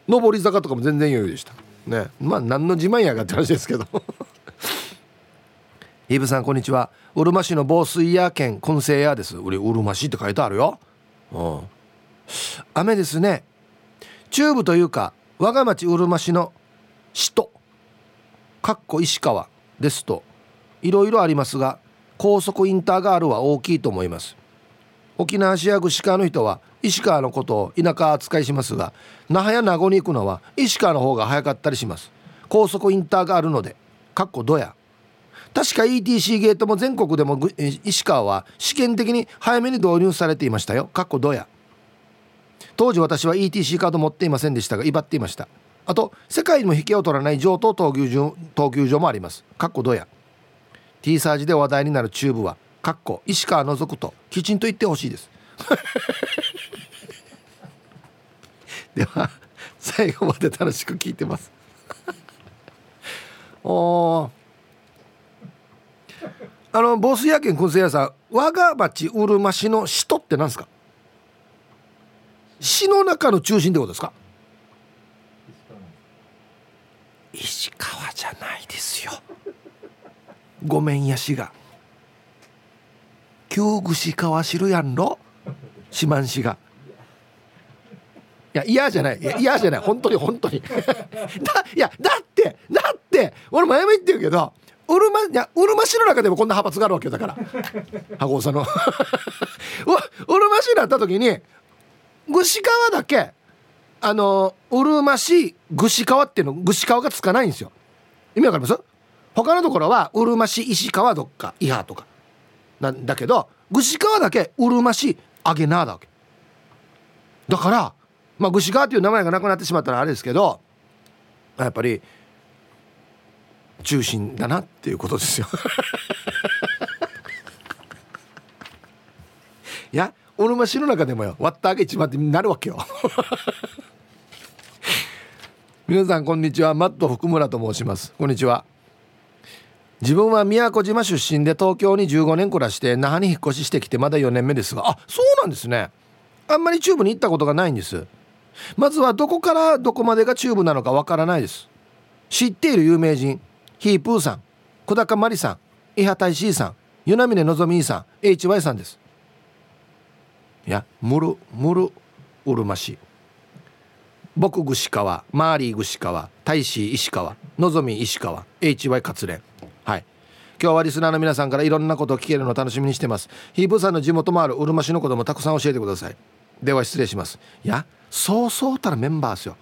上り坂とかも全然余裕でした。ね。まあ何の自慢やがって話ですけど。イブさんこんにちは。うるま市の防水屋兼燻製屋です。俺うるま市って書いてあるよ。うん。雨ですね。中部というか我が町うるま市の首都かっこ石川ですといろいろありますが高速インターガールは大きいと思います。沖縄市や串川の人は石川のことを田舎扱いしますが那覇や名護に行くのは石川の方が早かったりします。高速インターがあるのでかっこどや確か ETC ゲートも全国でも石川は試験的に早めに導入されていましたよ。かっこどや当時私は ETC カード持っていませんでしたが威張っていました。あと世界にも引けを取らない上等闘牛場闘牛場もあります。かっこどや T サージで話題になるチューブはかっこ石川除くときちんと言ってほしいです。では最後まで楽しく聞いてます。おあのボス野県燻製屋さん我が町うるま市の首都って何ですか？市の中の中心ってことですか？石川じゃないですよ。ごめんやしが。旧串川知るやんろ？四万市が。や嫌じゃない。嫌じゃない。本当に本当に。だいやだってだって俺前も言ってるけどうるまいやうるま市の中でもこんな派閥があるわけだから。箱さんの。うるま市になった時に串川だけあのうるま市串川っていうの串川がつかないんですよ。意味わかります？他のところはうるま市石川どっか伊波とか。なんだけど串川だけうるま市あげなだわけ。だからまあ串川っていう名前がなくなってしまったらあれですけどやっぱり中心だなっていうことですよ。いやうるま市の中でもよ割ったあげ一番ってなるわけよ。皆さんこんにちは。マット福村と申します。こんにちは。自分は宮古島出身で東京に15年暮らして那覇に引っ越ししてきてまだ4年目ですが。あそうなんですね。あんまりチューブに行ったことがないんです。まずはどこからどこまでがチューブなのかわからないです。知っている有名人ヒープーさん小高真理さん伊波大志さん与那嶺のぞみさん HY さんです。いやムルムルうるま市。僕具志川マーリー具志川大使石川のぞみ石川 HY 勝連。はい。今日はリスナーの皆さんからいろんなことを聞けるのを楽しみにしてます。ヒープーさんの地元もあるうるま市のこともたくさん教えてください。では失礼します。いやそうそうたらメンバーですよ。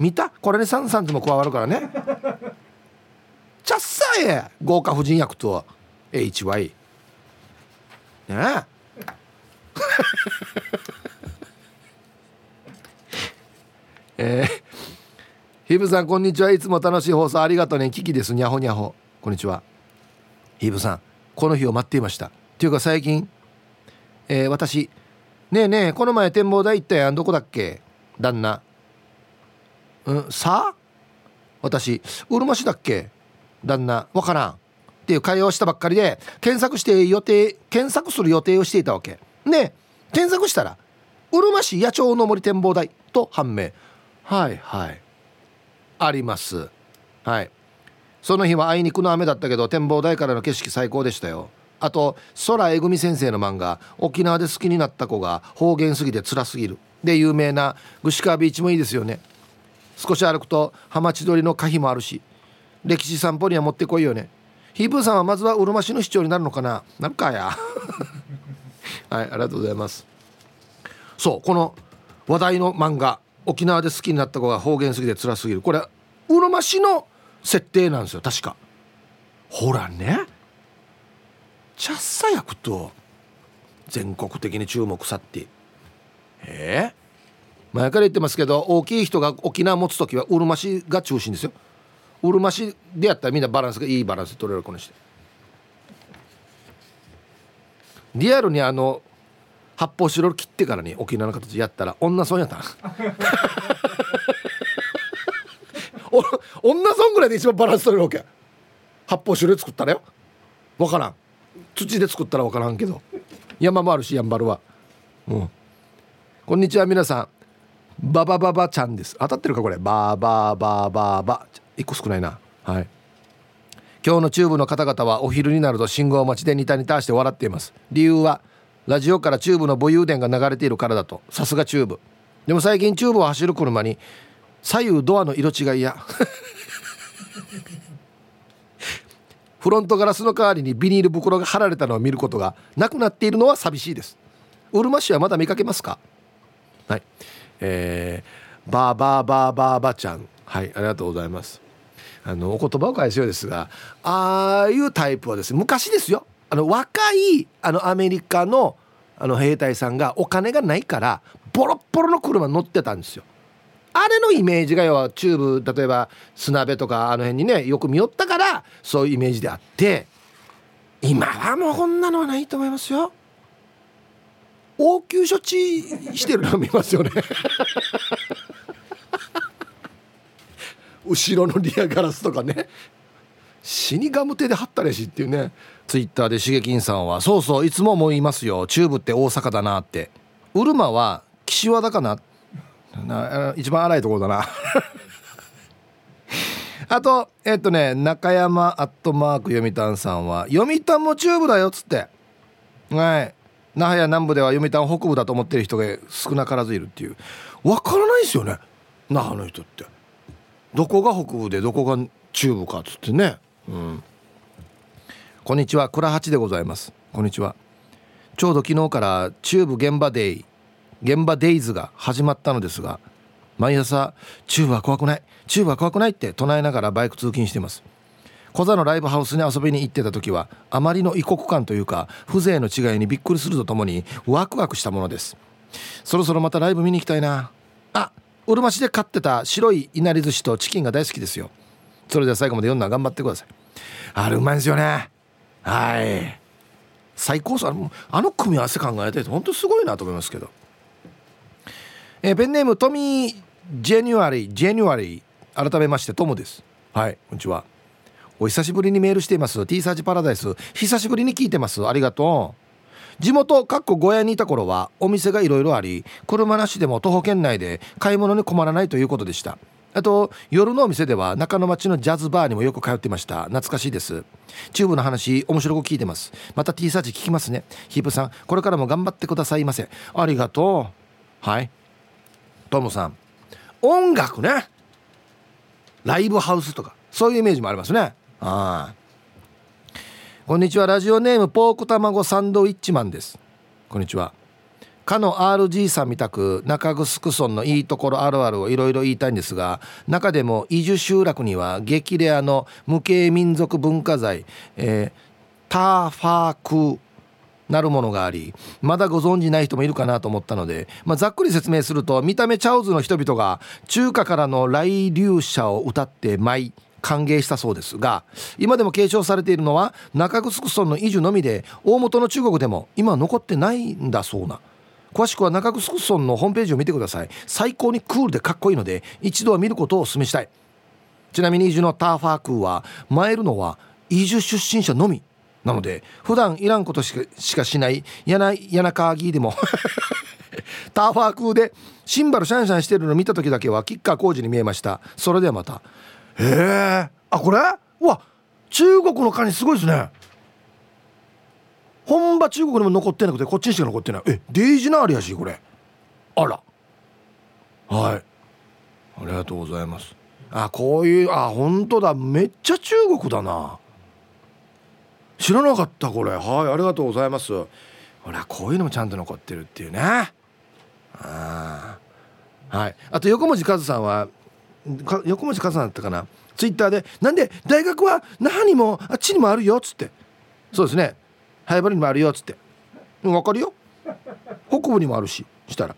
見た？これにサンサンズも加わるからね。ちゃっさえ豪華婦人役と HY ねえ。えー、ヒブさんこんにちは。いつも楽しい放送ありがとうね。キキです。にゃほにゃほ。こんにちは。ヒブさんこの日を待っていました。っていうか最近、えー、私ねえねえこの前展望台行ったやん。どこだっけ？旦那。うんさ？あ私うるま市だっけ？旦那。わからん。っていう会話をしたばっかりで検索して予定検索する予定をしていたわけ。ね検索したらうるま市野鳥の森展望台と判明。はいはい。あります。はい。その日はあいにくの雨だったけど展望台からの景色最高でしたよ。あと空えぐみ先生の漫画「沖縄で好きになった子が方言すぎて辛すぎる」で有名な串川ビーチもいいですよね。少し歩くと浜千鳥の可否もあるし歴史散歩には持ってこいよね。ヒープーさんはまずはうるま市の市長になるのかな？なるかや。はいありがとうございます。そうこの話題の漫画沖縄で好きになった子が方言すぎて辛すぎる。これうるま市の設定なんですよ確か。ほらね。チャッサ役と全国的に注目さって。え？え前から言ってますけど大きい人が沖縄持つ時はうるま市が中心ですよ。うるま市でやったらみんなバランスがいいバランス取れるこのして。リアルにあの発泡スチロール切ってからに沖縄の形やったら女そうやったな。女そんぐらいで一番バランス取れるわけ発泡酒で作ったらよ。分からん土で作ったら分からんけど。山もあるしやんばるは。うん。こんにちは皆さん。ババババちゃんです。当たってるかこれ？バーバーバーバーバ。一個少ないな。はい。今日のチューブの方々はお昼になると信号待ちでニタニタして笑っています。理由はラジオからチューブの武勇伝が流れているからだと。さすがチューブ。でも最近チューブを走る車に左右ドアの色違いや。フロントガラスの代わりにビニール袋が貼られたのを見ることがなくなっているのは寂しいです。うるま市はまだ見かけますか？はい。えー、バーバーバーバーバちゃん。はいありがとうございます。あのお言葉を返すようですがああいうタイプはですね昔ですよ。あの若いあのアメリカのあの兵隊さんがお金がないからボロッボロの車乗ってたんですよ。あれのイメージが要はチューブ例えば砂辺とかあの辺にねよく見よったからそういうイメージであって今はもうこんなのはないと思いますよ。応急処置してるの見ますよね。後ろのリアガラスとかね。死にガム手で貼ったりしっていうね。ツイッターでしげきんさんはそうそういつも思いますよ。チューブって大阪だなって。うるまは岸和田かな。な一番荒いところだな。あとえっとね中山アットマーク読谷さんは読谷もチューブだよっつって。はい。那覇や南部では読谷北部だと思ってる人が少なからずいるっていう。わからないですよね。那覇の人って。どこが北部でどこが中部かっつってね。うん。こんにちは。倉八でございます。こんにちは。ちょうど昨日から中部現場デイ現場デイズが始まったのですが毎朝「チューブは怖くない。チューブは怖くない」って唱えながらバイク通勤しています。コザのライブハウスに遊びに行ってた時はあまりの異国感というか風情の違いにびっくりするとともにワクワクしたものです。そろそろまたライブ見に行きたいな。あうるま市で買ってた白いいなり寿司とチキンが大好きですよ。それでは最後まで読んだら頑張ってください。あれうまいんですよね。はい。最高さあの組み合わせ考えてて本当すごいなと思いますけど。えー、ペンネームトミー・ジェニュアリージェニュアリー改めましてトムです。はいこんにちは。お久しぶりにメールしています。T サーチパラダイス。久しぶりに聞いてます。ありがとう。地元かっこ小屋にいた頃はお店がいろいろあり車なしでも徒歩圏内で買い物に困らないということでした。あと夜のお店では中野町のジャズバーにもよく通ってました。懐かしいです。チューブの話面白く聞いてます。また T サーチ聞きますね。ヒープさんこれからも頑張ってくださいませ。ありがとう。はい。トムさん。音楽ね。ライブハウスとか。そういうイメージもありますね。ああ。こんにちは。ラジオネームポーク卵サンドイッチマンです。こんにちは。かの RG さんみたく中城村のいいところあるあるをいろいろ言いたいんですが中でも伊豆集落には激レアの無形民族文化財、えー、ターファークなるものがありまだご存じない人もいるかなと思ったので、まあ、ざっくり説明すると見た目チャオズの人々が中華からの来留者を歌って舞い歓迎したそうですが今でも継承されているのは中城村の移住のみで大元の中国でも今残ってないんだそうな。詳しくは中城村のホームページを見てください。最高にクールでかっこいいので一度は見ることをお勧めしたい。ちなみに移住のターファークーは参るのは移住出身者のみ。なので普段いらんことしかしかしない。柳柳川ギでも。ターファー空でシンバルシャンシャンしてるの見た時だけはキッカー工事に見えました。それではまた。へえあこれ？うわ中国のカニすごいですね。本場中国にも残ってなくてこっちにしか残ってない。えデイジナールやしこれ。あら。はい。ありがとうございます。あこういうあ本当だ。めっちゃ中国だな。知らなかったこれ。はいありがとうございます。ほらこういうのもちゃんと残ってるっていうね。あはい。あと横文字和さんは横文字和さんだったかな。ツイッターで「なんで大学は那覇にもあっちにもあるよ」っつって。そうですね。早原にもあるよっつって。分かるよ。北部にもあるししたら。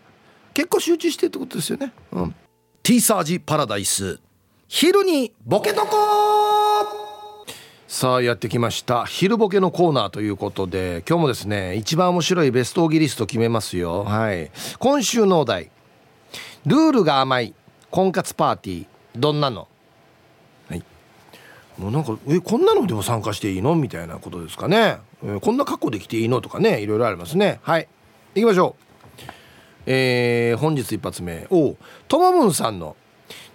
結構集中してってことですよね。うん。T サージパラダイス。昼にボケとこさあやってきました。昼ボケのコーナーということで今日もですね一番面白いベストオギリスト決めますよ。はい。今週のお題。ルールが甘い。婚活パーティー。どんなの？はい。もうなんかえこんなのでも参加していいの？みたいなことですかね、えこんな格好できていいの？とかねいろいろありますね。はい。行きましょう。えー、本日一発目。おともぶんさんの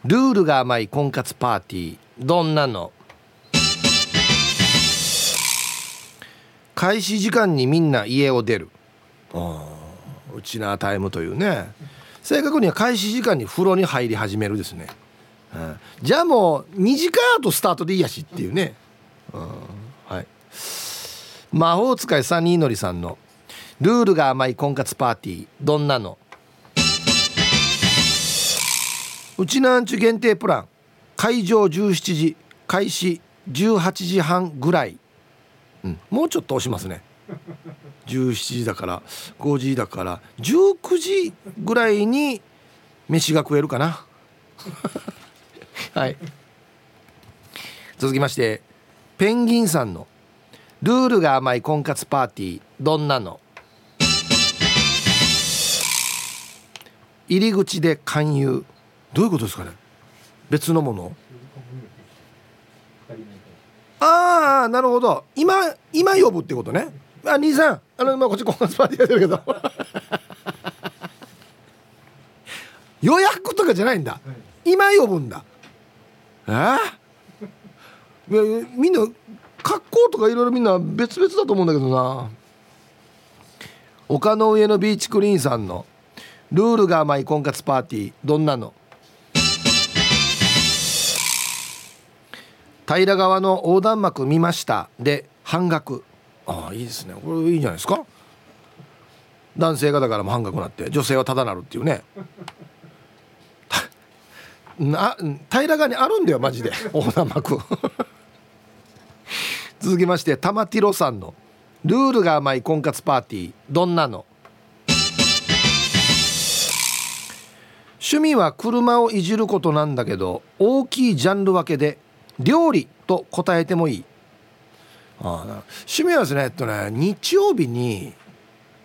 ルールが甘い婚活パーティー。どんなの？開始時間にみんな家を出る。うちなタイムというね。正確には開始時間に風呂に入り始めるですね、うん、じゃあもう2時間後スタートでいいやしっていうね、うん、はい。魔法使いサニーのりさんのルールが甘い婚活パーティー。どんなの？うちなんちゅ限定プラン。会場17時開始18時半ぐらい、うん、もうちょっと押しますね。17時だから5時だから19時ぐらいに飯が食えるかな。はい。続きましてペンギンさんのルールが甘い婚活パーティーどんなの？入り口で勧誘。どういうことですかね？別のもの？ああなるほど。今今呼ぶってことね。あ兄さん。あの今こっち婚活パーティーやってるけど予約とかじゃないんだ今呼ぶんだえー、みんな格好とかいろいろみんな別々だと思うんだけどな丘の上のビーチクリーンさんのルールが甘い婚活パーティーどんなの平川の横断幕見ました。で半額。ああいいですね。これいいんじゃないですか。男性方からも半額になって女性はただなるっていうね。な平川にあるんだよマジで。横断幕。続きまして玉ティロさんのルールが甘い婚活パーティー。どんなの？趣味は車をいじることなんだけど大きいジャンル分けで料理と答えてもいい。あ趣味はですねえっとね日曜日に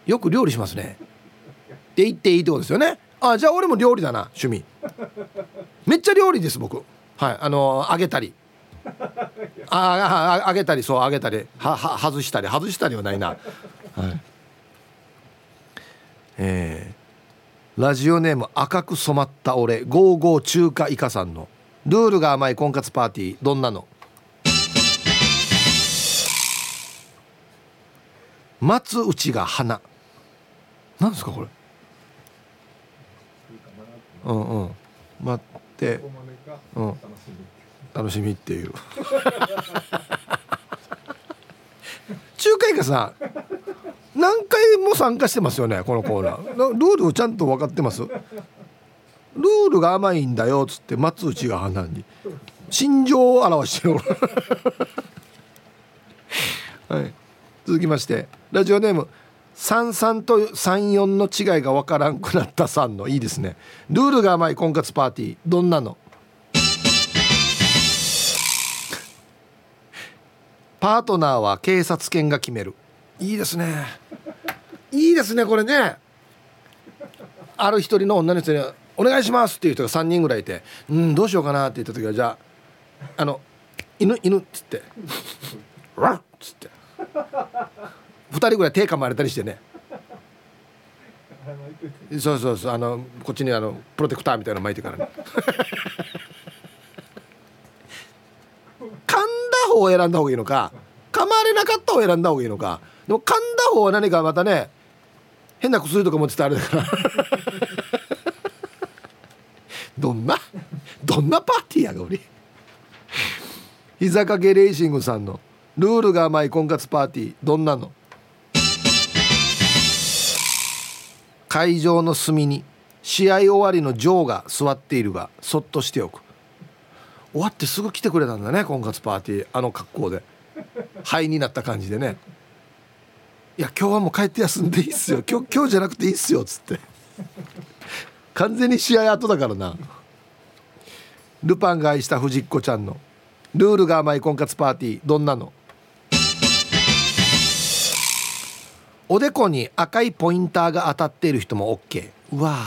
よく料理しますね。って言っていいってことですよね。あじゃあ俺も料理だな趣味。めっちゃ料理です僕。はいあの揚げたり。ああ揚げたりそう揚げたり。はは外したり。外したりはないな。はい。えー、ラジオネーム赤く染まった俺。ゴーゴー中華イカさんの。ルールが甘い婚活パーティーどんなの？松内が花。なんですかこれ？うんうん。待って。うん。楽しみっていう。中華イカさ何回も参加してますよねこのコーナー。ルールをちゃんと分かってます？ールが甘いんだよっつって松内が花に。心情を表してる。はい。続きましてラジオネーム33と34の違いが分からんくなったさんのいいですね。ルールが甘い婚活パーティーどんなの？パートナーは警察犬が決める。いいですね。いいですねこれね。ある一人の女の人に「お願いします」っていう人が3人ぐらいいて「うんどうしようかな」って言った時はじゃああの犬犬っつって「ワッ!」っつって2人ぐらい手噛まれたりしてねそうそうそうあのこっちにあのプロテクターみたいなの巻いてからね 噛んだ方を選んだ方がいいのか噛まれなかった方を選んだ方がいいのかでも噛んだ方は何かまたね変な薬とか持ってたあれだからどんな？どんなパーティーやが俺？膝掛けレーシングさんのルールが甘い婚活パーティーどんなの？会場の隅に試合終わりのジョーが座っているがそっとしておく。終わってすぐ来てくれたんだね婚活パーティーあの格好で。灰になった感じでね。いや今日はもう帰って休んでいいっすよ。今日今日じゃなくていいっすよっつって。完全に試合後だからな。ルパンが愛した藤子ちゃんの。ルールが甘い婚活パーティー。どんなの？おでこに赤いポインターが当たっている人も OK うわ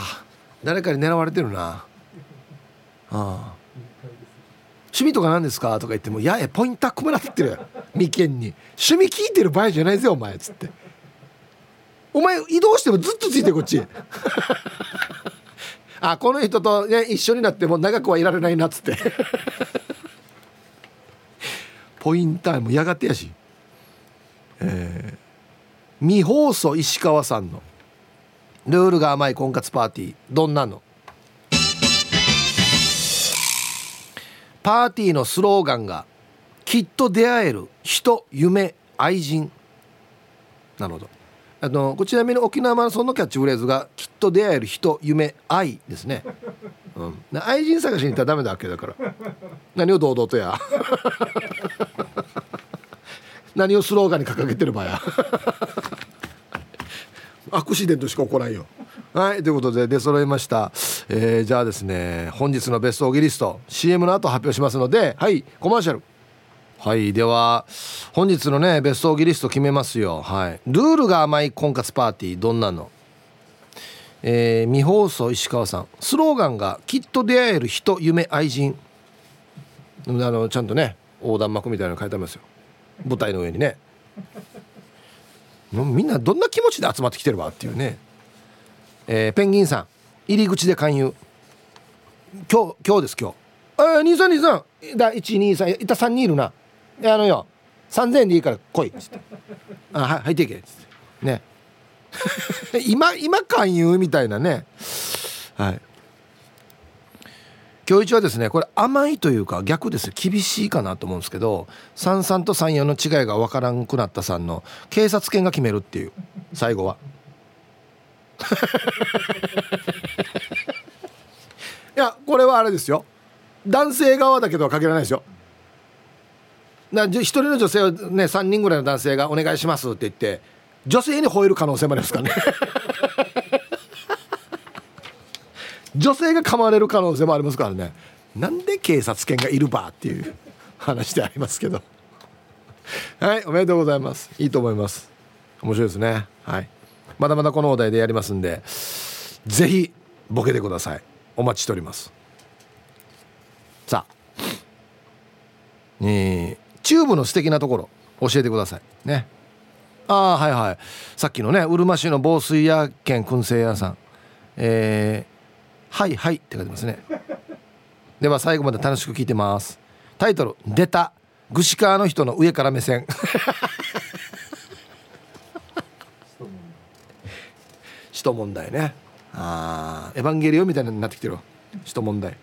誰かに狙われてるな。ああ。趣味とか何ですか？とか言っても「いやポインター組めなってる。眉間に。趣味聞いてる場合じゃないぜお前」っつって「お前移動してもずっとついてこっち」あこの人とね一緒になっても長くはいられないなっつって。ポインターもやがてやし。えー、未放送石川さんのルールが甘い婚活パーティーどんなの？パーティーのスローガンが「きっと出会える人夢愛人」なるほど。あのこちらみに沖縄マラソンのキャッチフレーズが「きっと出会える人夢愛」ですね、うん、愛人探しに行ったらダメだわけだから。何を堂々とや。何をスローガンに掲げてる場合や。アクシデントしか起こらんよ。はいということで出揃いました、えー、じゃあですね本日のベストオギリスト CM の後発表しますのではいコマーシャルはい。では本日のねベストオギリスト決めますよ。はい。ルールが甘い婚活パーティーどんなの？えー、未放送石川さん。スローガンが「きっと出会える人夢愛人」あのちゃんとね横断幕みたいなの書いてありますよ。舞台の上にね。みんなどんな気持ちで集まってきてるわっていうね、えー、ペンギンさん。入り口で勧誘。今日今日です今日。ああ2323だ123いた3人いるな。あのよ3000円でいいから来い。っつってあはい入っていけ。っつってね。今今勧誘みたいなね。はい。今日一はですねこれ甘いというか逆です厳しいかなと思うんですけど33と34の違いが分からんくなったさんの警察犬が決めるっていう最後は。いやこれはあれですよ。男性側だけとは限らないですよ。一人の女性をね3人ぐらいの男性が「お願いします」って言って女性に吠える可能性もありますからね。女性が噛まれる可能性もありますからね。なんで警察犬がいるばっていう話でありますけど。はいおめでとうございます。いいと思います。面白いですね。はい。まだまだこのお題でやりますんで是非ボケてください。お待ちしております。さあ。えー、チューブの素敵なところ教えてください。ね。ああはいはい。さっきのねうるま市の防水屋兼燻製屋さん。えはいはい」って書いてますね。では最後まで楽しく聞いてます。タイトル「出た。串川の人の上から目線」使徒問題ね。ああエヴァンゲリオンみたいになってきてる使徒問題。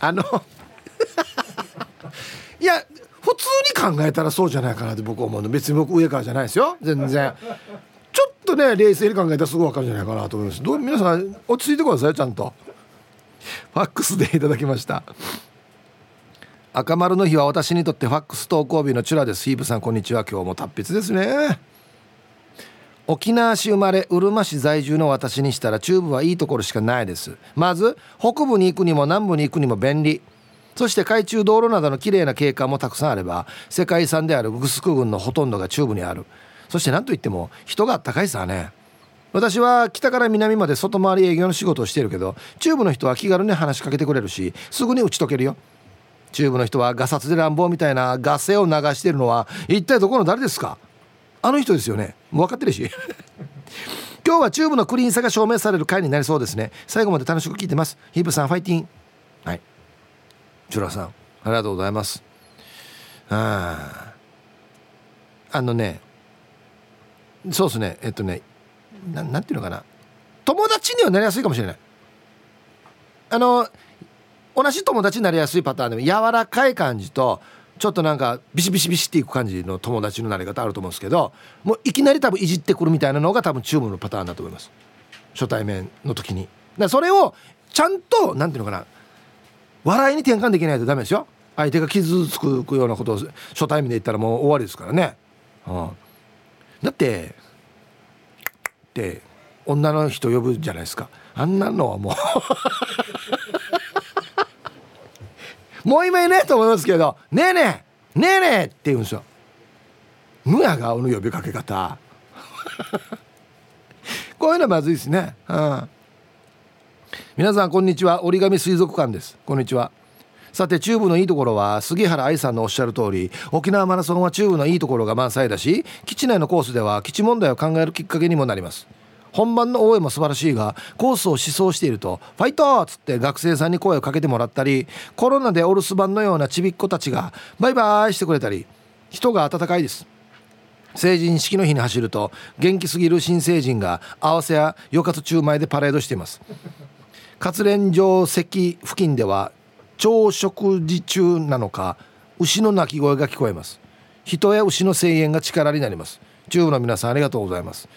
あのいや普通に考えたらそうじゃないかなって僕は思うの。別に僕上からじゃないですよ。全然。ちょっとね冷静に考えたらすぐ分かるんじゃないかなと思います。どう皆さん落ち着いてくださいちゃんと。ファックスでいただきました。赤丸の日は私にとってファックス投稿日のチュラです。ヒープさんこんにちは。今日も達筆ですね。沖縄市生まれうるま市在住の私にしたら中部はいいところしかないです。まず北部に行くにも南部に行くにも便利。そして海中道路などの綺麗な景観もたくさんあれば世界遺産であるグスク郡のほとんどが中部にある。そして何といっても人があったかいさね。私は北から南まで外回り営業の仕事をしてるけど中部の人は気軽に話しかけてくれるしすぐに打ち解けるよ。チューブの人はガサツで乱暴みたいなガセを流しているのは一体どこの誰ですか？あの人ですよね。分かってるし。今日はチューブのクリーンさが証明される回になりそうですね。最後まで楽しく聞いてます。ヒープさんファイティン。はい。チュラさんありがとうございます。ああのねそうですね。えっとねななんていうのかな。友達にはなりやすいかもしれない。あの同じ友達になりやすいパターンでも柔らかい感じとちょっとなんかビシビシビシっていく感じの友達のなり方あると思うんですけどもういきなり多分いじってくるみたいなのが多分チューブのパターンだと思います。初対面の時に。だそれをちゃんと何ていうのかな。笑いに転換できないとダメですよ。相手が傷つくようなことを初対面で言ったらもう終わりですからね、うん、だってって女の人呼ぶじゃないですか。あんなのはもう もう今いねえと思いますけど「ねえねえねえねえ」って言うんですよ。むやがおの呼びかけ方。こういうのはまずいですね。うん。皆さんこんにちは。折り紙水族館です。こんにちは。さてチューブのいいところは杉原愛さんのおっしゃる通り沖縄マラソンはチューブのいいところが満載だし基地内のコースでは基地問題を考えるきっかけにもなります。本番の応援も素晴らしいがコースを試走していると「ファイト!」っつって学生さんに声をかけてもらったりコロナでお留守番のようなちびっ子たちがバイバイしてくれたり人が温かいです。成人式の日に走ると元気すぎる新成人が合わせやよかつ中前でパレードしています。活連城石付近では朝食事中なのか牛の鳴き声が聞こえます。人や牛の声援が力になります。チューブの皆さんありがとうございます。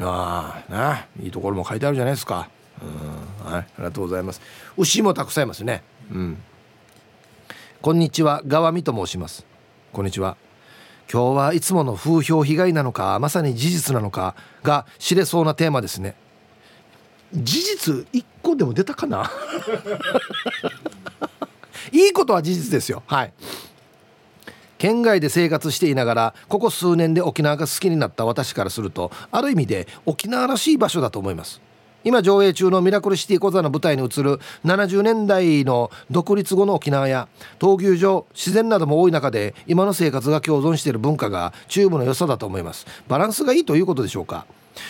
ああいいところも書いてあるじゃないですか。うんはいありがとうございます。牛もたくさんいますね。うん。こんにちは川見と申します。こんにちは。今日はいつもの風評被害なのかまさに事実なのかが知れそうなテーマですね。事実1個でも出たかな？いいことは事実ですよ。はい。県外で生活していながらここ数年で沖縄が好きになった私からするとある意味で沖縄らしい場所だと思います。今上映中のミラクルシティコザの舞台に映る70年代の独立後の沖縄や闘牛場自然なども多い中で今の生活が共存している文化がチューブの良さだと思います。バランスがいいということでしょうか？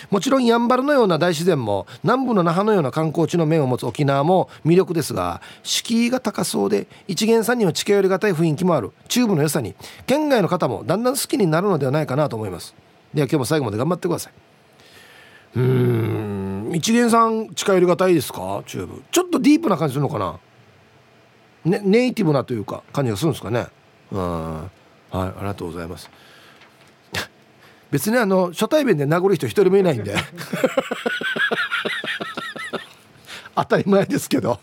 もちろんやんばるのような大自然も南部の那覇のような観光地の面を持つ沖縄も魅力ですが敷居が高そうで一見さんには近寄りがたい雰囲気もある。チューブの良さに県外の方もだんだん好きになるのではないかなと思います。では今日も最後まで頑張ってください。うーん一元さん近寄りがたいですか？チューブちょっとディープな感じするのかな、ね、ネイティブなというか感じがするんですかね。うん。はいありがとうございます。別にあの初対面で殴る人一人もいないんで。当たり前ですけど